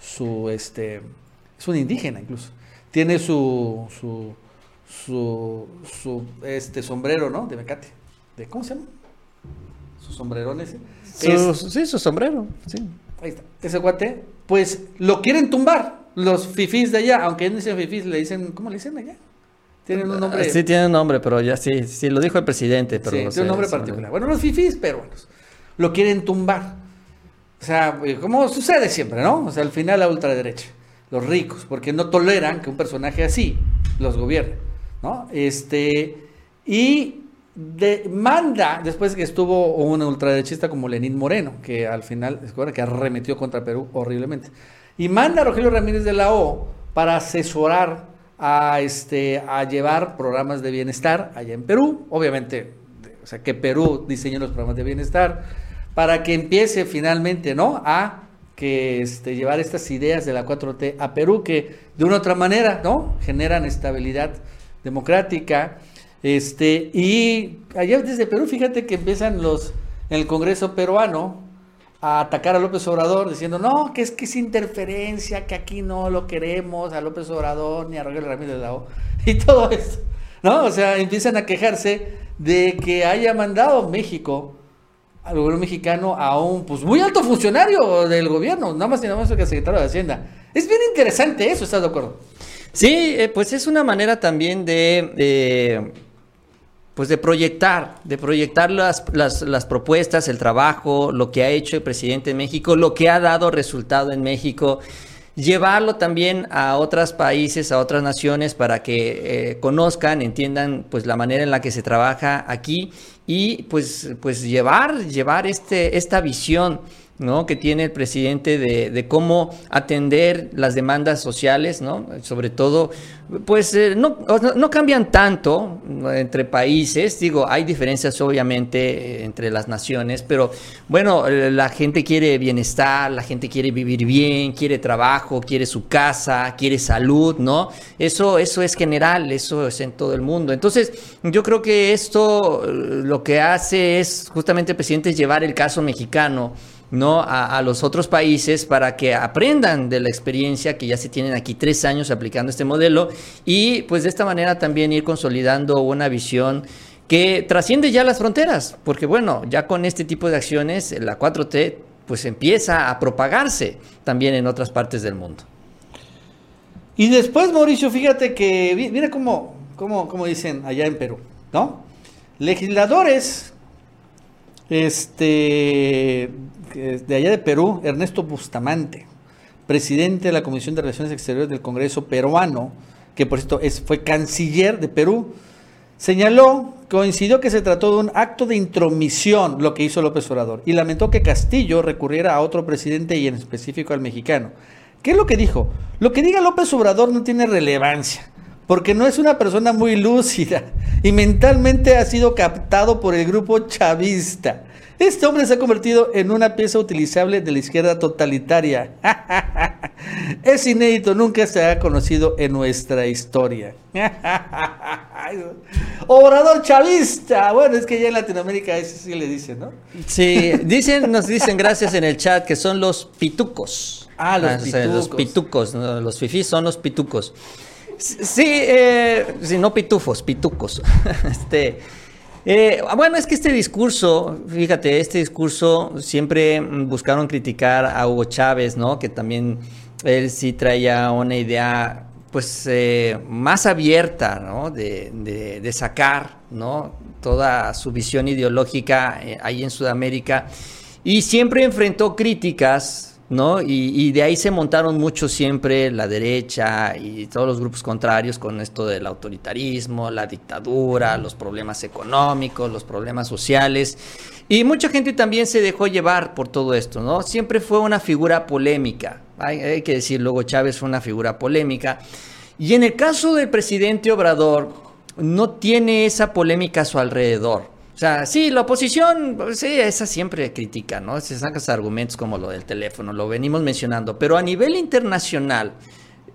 su, este, es un indígena incluso, tiene su, su, su, su, este, sombrero, ¿no? De mecate, de, ¿cómo se llama? Su sombrerón ese. Es- sí, su sombrero. Sí. Ahí está. Ese cuate, pues lo quieren tumbar. Los fifís de allá, aunque no dicen fifís, le dicen, ¿cómo le dicen allá? Tienen un nombre. Sí, tiene un nombre, pero ya sí, sí, lo dijo el presidente. Pero sí, no tiene sé, un nombre particular. Bueno, los fifís peruanos lo quieren tumbar. O sea, eh, como sucede siempre, ¿no? O sea, al final la ultraderecha, los ricos, porque no toleran que un personaje así los gobierne, ¿no? Este, y de- manda, después que estuvo un ultraderechista como Lenín Moreno, que al final, es que arremetió contra Perú horriblemente, y manda a Rogelio Ramírez de la O para asesorar a, este, a llevar programas de bienestar allá en Perú, obviamente, o sea, que Perú diseñe los programas de bienestar, para que empiece finalmente, ¿no? A que este, llevar estas ideas de la 4T a Perú, que de una u otra manera, ¿no? Generan estabilidad democrática. Este, y allá desde Perú, fíjate que empiezan los, en el Congreso peruano, a atacar a López Obrador diciendo, no, que es que es interferencia, que aquí no lo queremos, a López Obrador ni a Rogelio Ramírez de la O, [LAUGHS] y todo esto, ¿no? O sea, empiezan a quejarse de que haya mandado México al gobierno mexicano a un pues muy alto funcionario del gobierno, nada más y nada más que el secretario de Hacienda. Es bien interesante eso, ¿estás de acuerdo? Sí, eh, pues es una manera también de, de, pues de proyectar, de proyectar las, las, las propuestas, el trabajo, lo que ha hecho el presidente de México, lo que ha dado resultado en México, llevarlo también a otros países, a otras naciones para que eh, conozcan, entiendan pues la manera en la que se trabaja aquí y pues, pues llevar, llevar este, esta visión ¿no? que tiene el presidente de, de cómo atender las demandas sociales, ¿no? sobre todo, pues eh, no, no, cambian tanto ¿no? entre países, digo, hay diferencias obviamente eh, entre las naciones, pero bueno, eh, la gente quiere bienestar, la gente quiere vivir bien, quiere trabajo, quiere su casa, quiere salud, ¿no? Eso, eso es general, eso es en todo el mundo. Entonces, yo creo que esto eh, lo que hace es justamente el presidente es llevar el caso mexicano ¿no? A, los otros países para que aprendan de la experiencia que ya se tienen aquí tres años aplicando este modelo y pues de esta manera también ir consolidando una visión que trasciende ya las fronteras, porque bueno, ya con este tipo de acciones la 4T pues empieza a propagarse también en otras partes del mundo. Y después, Mauricio, fíjate que, mira cómo, cómo, cómo dicen allá en Perú, ¿no? Legisladores este, de allá de Perú, Ernesto Bustamante, presidente de la Comisión de Relaciones Exteriores del Congreso peruano, que por cierto fue canciller de Perú, señaló, coincidió que se trató de un acto de intromisión lo que hizo López Obrador y lamentó que Castillo recurriera a otro presidente y en específico al mexicano. ¿Qué es lo que dijo? Lo que diga López Obrador no tiene relevancia porque no es una persona muy lúcida y mentalmente ha sido captado por el grupo chavista. Este hombre se ha convertido en una pieza utilizable de la izquierda totalitaria. [LAUGHS] es inédito, nunca se ha conocido en nuestra historia. [LAUGHS] Obrador chavista. Bueno, es que ya en Latinoamérica eso sí le dicen, ¿no? Sí, dicen, nos dicen gracias en el chat que son los pitucos. Ah, los o sea, pitucos. los pitucos, ¿no? los fifís son los pitucos. Sí, eh, sí, no pitufos, pitucos. [LAUGHS] este, eh, bueno, es que este discurso, fíjate, este discurso siempre buscaron criticar a Hugo Chávez, ¿no? Que también él sí traía una idea, pues, eh, más abierta, ¿no? De, de, de, sacar, ¿no? Toda su visión ideológica eh, ahí en Sudamérica. Y siempre enfrentó críticas ¿no? Y, y, de ahí se montaron mucho siempre la derecha y todos los grupos contrarios con esto del autoritarismo, la dictadura, los problemas económicos, los problemas sociales. Y mucha gente también se dejó llevar por todo esto, ¿no? Siempre fue una figura polémica, hay, hay que decir, luego Chávez fue una figura polémica. Y en el caso del presidente Obrador, no tiene esa polémica a su alrededor. O sea, sí, la oposición, pues, sí, esa siempre critica, ¿no? Se sacan argumentos como lo del teléfono, lo venimos mencionando, pero a nivel internacional,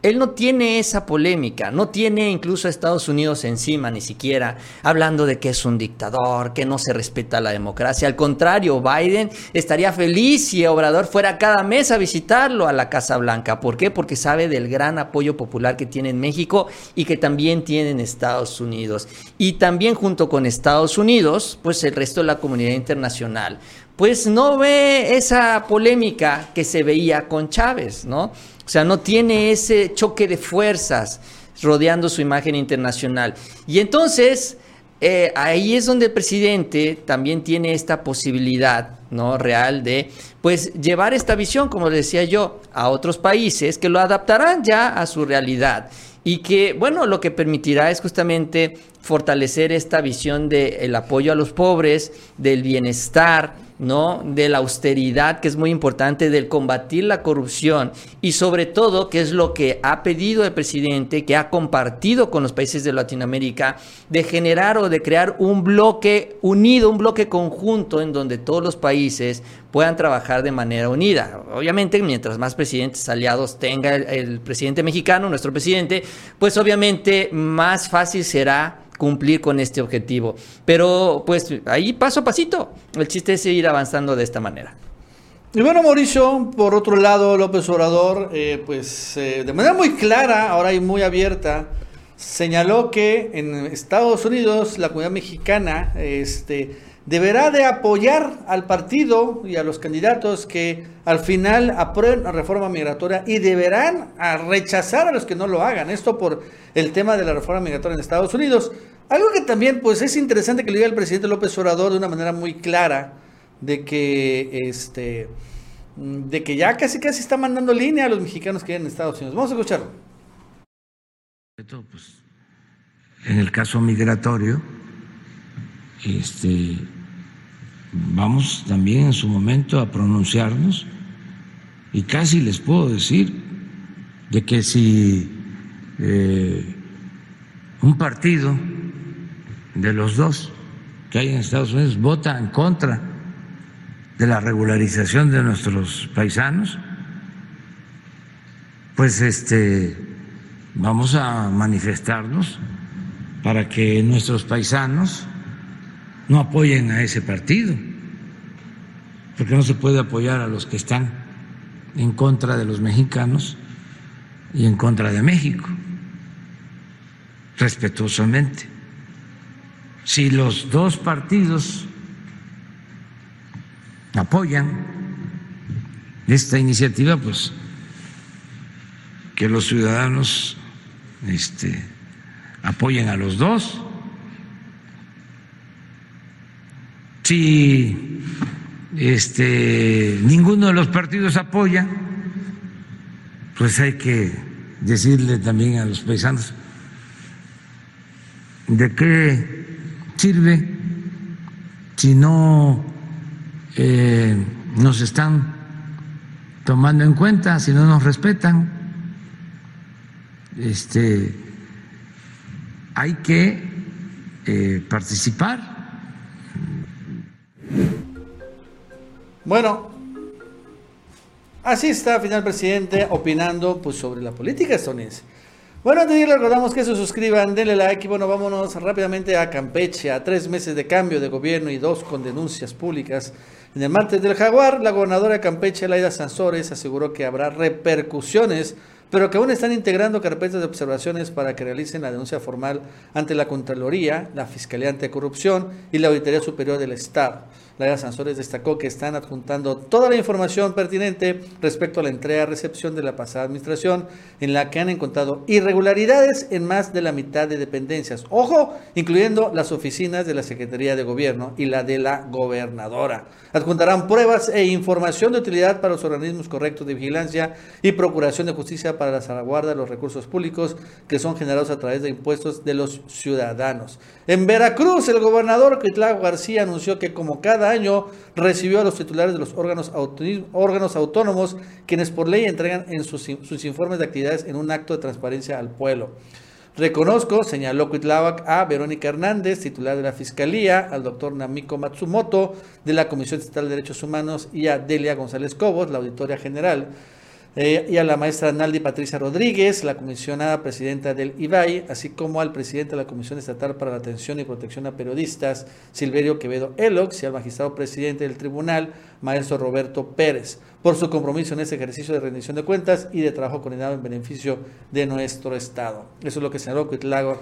él no tiene esa polémica, no tiene incluso a Estados Unidos encima ni siquiera hablando de que es un dictador, que no se respeta la democracia. Al contrario, Biden estaría feliz si Obrador fuera cada mes a visitarlo a la Casa Blanca. ¿Por qué? Porque sabe del gran apoyo popular que tiene en México y que también tiene en Estados Unidos. Y también junto con Estados Unidos, pues el resto de la comunidad internacional pues no ve esa polémica que se veía con Chávez, ¿no? O sea, no tiene ese choque de fuerzas rodeando su imagen internacional. Y entonces, eh, ahí es donde el presidente también tiene esta posibilidad, ¿no? Real de, pues, llevar esta visión, como decía yo, a otros países que lo adaptarán ya a su realidad y que, bueno, lo que permitirá es justamente fortalecer esta visión del apoyo a los pobres, del bienestar, ¿no? De la austeridad, que es muy importante, del combatir la corrupción y sobre todo, que es lo que ha pedido el presidente, que ha compartido con los países de Latinoamérica, de generar o de crear un bloque unido, un bloque conjunto en donde todos los países puedan trabajar de manera unida. Obviamente, mientras más presidentes aliados tenga el, el presidente mexicano, nuestro presidente, pues obviamente más fácil será cumplir con este objetivo. Pero pues ahí paso a pasito. El chiste es seguir avanzando de esta manera. Y bueno, Mauricio, por otro lado, López Obrador, eh, pues eh, de manera muy clara, ahora y muy abierta, señaló que en Estados Unidos la comunidad mexicana este, deberá de apoyar al partido y a los candidatos que al final aprueben la reforma migratoria y deberán rechazar a los que no lo hagan. Esto por el tema de la reforma migratoria en Estados Unidos. Algo que también pues es interesante que lo diga el presidente López Obrador de una manera muy clara de que este de que ya casi casi está mandando línea a los mexicanos que viven en Estados Unidos. Vamos a escucharlo. Pues, en el caso migratorio, este, vamos también en su momento a pronunciarnos y casi les puedo decir de que si eh, un partido de los dos que hay en Estados Unidos vota en contra de la regularización de nuestros paisanos, pues este vamos a manifestarnos para que nuestros paisanos no apoyen a ese partido, porque no se puede apoyar a los que están en contra de los mexicanos y en contra de México, respetuosamente. Si los dos partidos apoyan esta iniciativa, pues que los ciudadanos este, apoyen a los dos. Si este, ninguno de los partidos apoya, pues hay que decirle también a los paisanos de qué sirve si no eh, nos están tomando en cuenta, si no nos respetan. Este, hay que eh, participar Bueno, así está final presidente opinando pues, sobre la política estadounidense. Bueno, antes de ir, recordamos que se suscriban, denle like y bueno, vámonos rápidamente a Campeche, a tres meses de cambio de gobierno y dos con denuncias públicas. En el martes del Jaguar, la gobernadora de Campeche, Laida Sansores, aseguró que habrá repercusiones, pero que aún están integrando carpetas de observaciones para que realicen la denuncia formal ante la Contraloría, la Fiscalía Anticorrupción y la Auditoría Superior del Estado. Laida Sansores destacó que están adjuntando toda la información pertinente respecto a la entrega-recepción de la pasada administración, en la que han encontrado irregularidades en más de la mitad de dependencias. Ojo, incluyendo las oficinas de la Secretaría de Gobierno y la de la gobernadora. Adjuntarán pruebas e información de utilidad para los organismos correctos de vigilancia y procuración de justicia para la salvaguarda de los recursos públicos que son generados a través de impuestos de los ciudadanos. En Veracruz, el gobernador Cuitlago García anunció que como cada año recibió a los titulares de los órganos, órganos autónomos, quienes por ley entregan en sus, sus informes de actividades en un acto de transparencia al pueblo. Reconozco, señaló Cuitláhuac, a Verónica Hernández, titular de la Fiscalía, al doctor Namiko Matsumoto, de la Comisión Estatal de Derechos Humanos, y a Delia González Cobos, la auditoria general. Eh, y a la maestra Naldi Patricia Rodríguez, la comisionada presidenta del IBAI, así como al presidente de la Comisión Estatal para la Atención y Protección a Periodistas, Silverio Quevedo Elox, y al magistrado presidente del tribunal, maestro Roberto Pérez, por su compromiso en este ejercicio de rendición de cuentas y de trabajo coordinado en beneficio de nuestro Estado. Eso es lo que señaló Cuitlago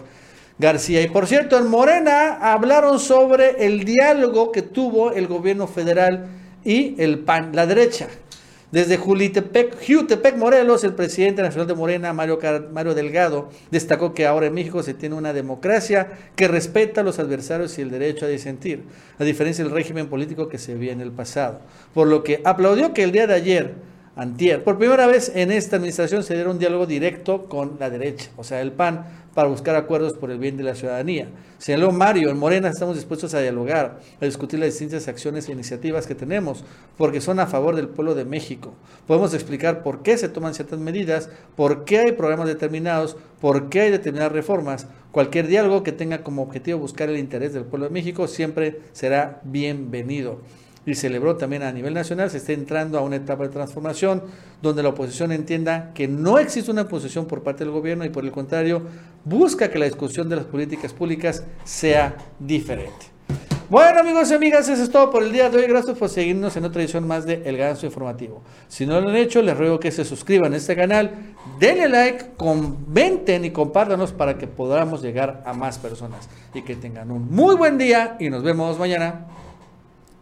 García. Y por cierto, en Morena hablaron sobre el diálogo que tuvo el gobierno federal y el PAN, la derecha. Desde Julitepec, Jutepec, Morelos, el presidente nacional de Morena, Mario, Mario Delgado, destacó que ahora en México se tiene una democracia que respeta a los adversarios y el derecho a disentir, a diferencia del régimen político que se vio en el pasado. Por lo que aplaudió que el día de ayer, antier, por primera vez en esta administración se diera un diálogo directo con la derecha, o sea, el PAN, para buscar acuerdos por el bien de la ciudadanía. Señaló Mario, en Morena estamos dispuestos a dialogar, a discutir las distintas acciones e iniciativas que tenemos, porque son a favor del pueblo de México. Podemos explicar por qué se toman ciertas medidas, por qué hay programas determinados, por qué hay determinadas reformas. Cualquier diálogo que tenga como objetivo buscar el interés del pueblo de México siempre será bienvenido y celebró también a nivel nacional, se está entrando a una etapa de transformación donde la oposición entienda que no existe una posición por parte del gobierno y por el contrario busca que la discusión de las políticas públicas sea diferente. Bueno amigos y amigas, eso es todo por el día de hoy. Gracias por seguirnos en otra edición más de El Ganso Informativo. Si no lo han hecho, les ruego que se suscriban a este canal, denle like, comenten y compártanos para que podamos llegar a más personas y que tengan un muy buen día y nos vemos mañana.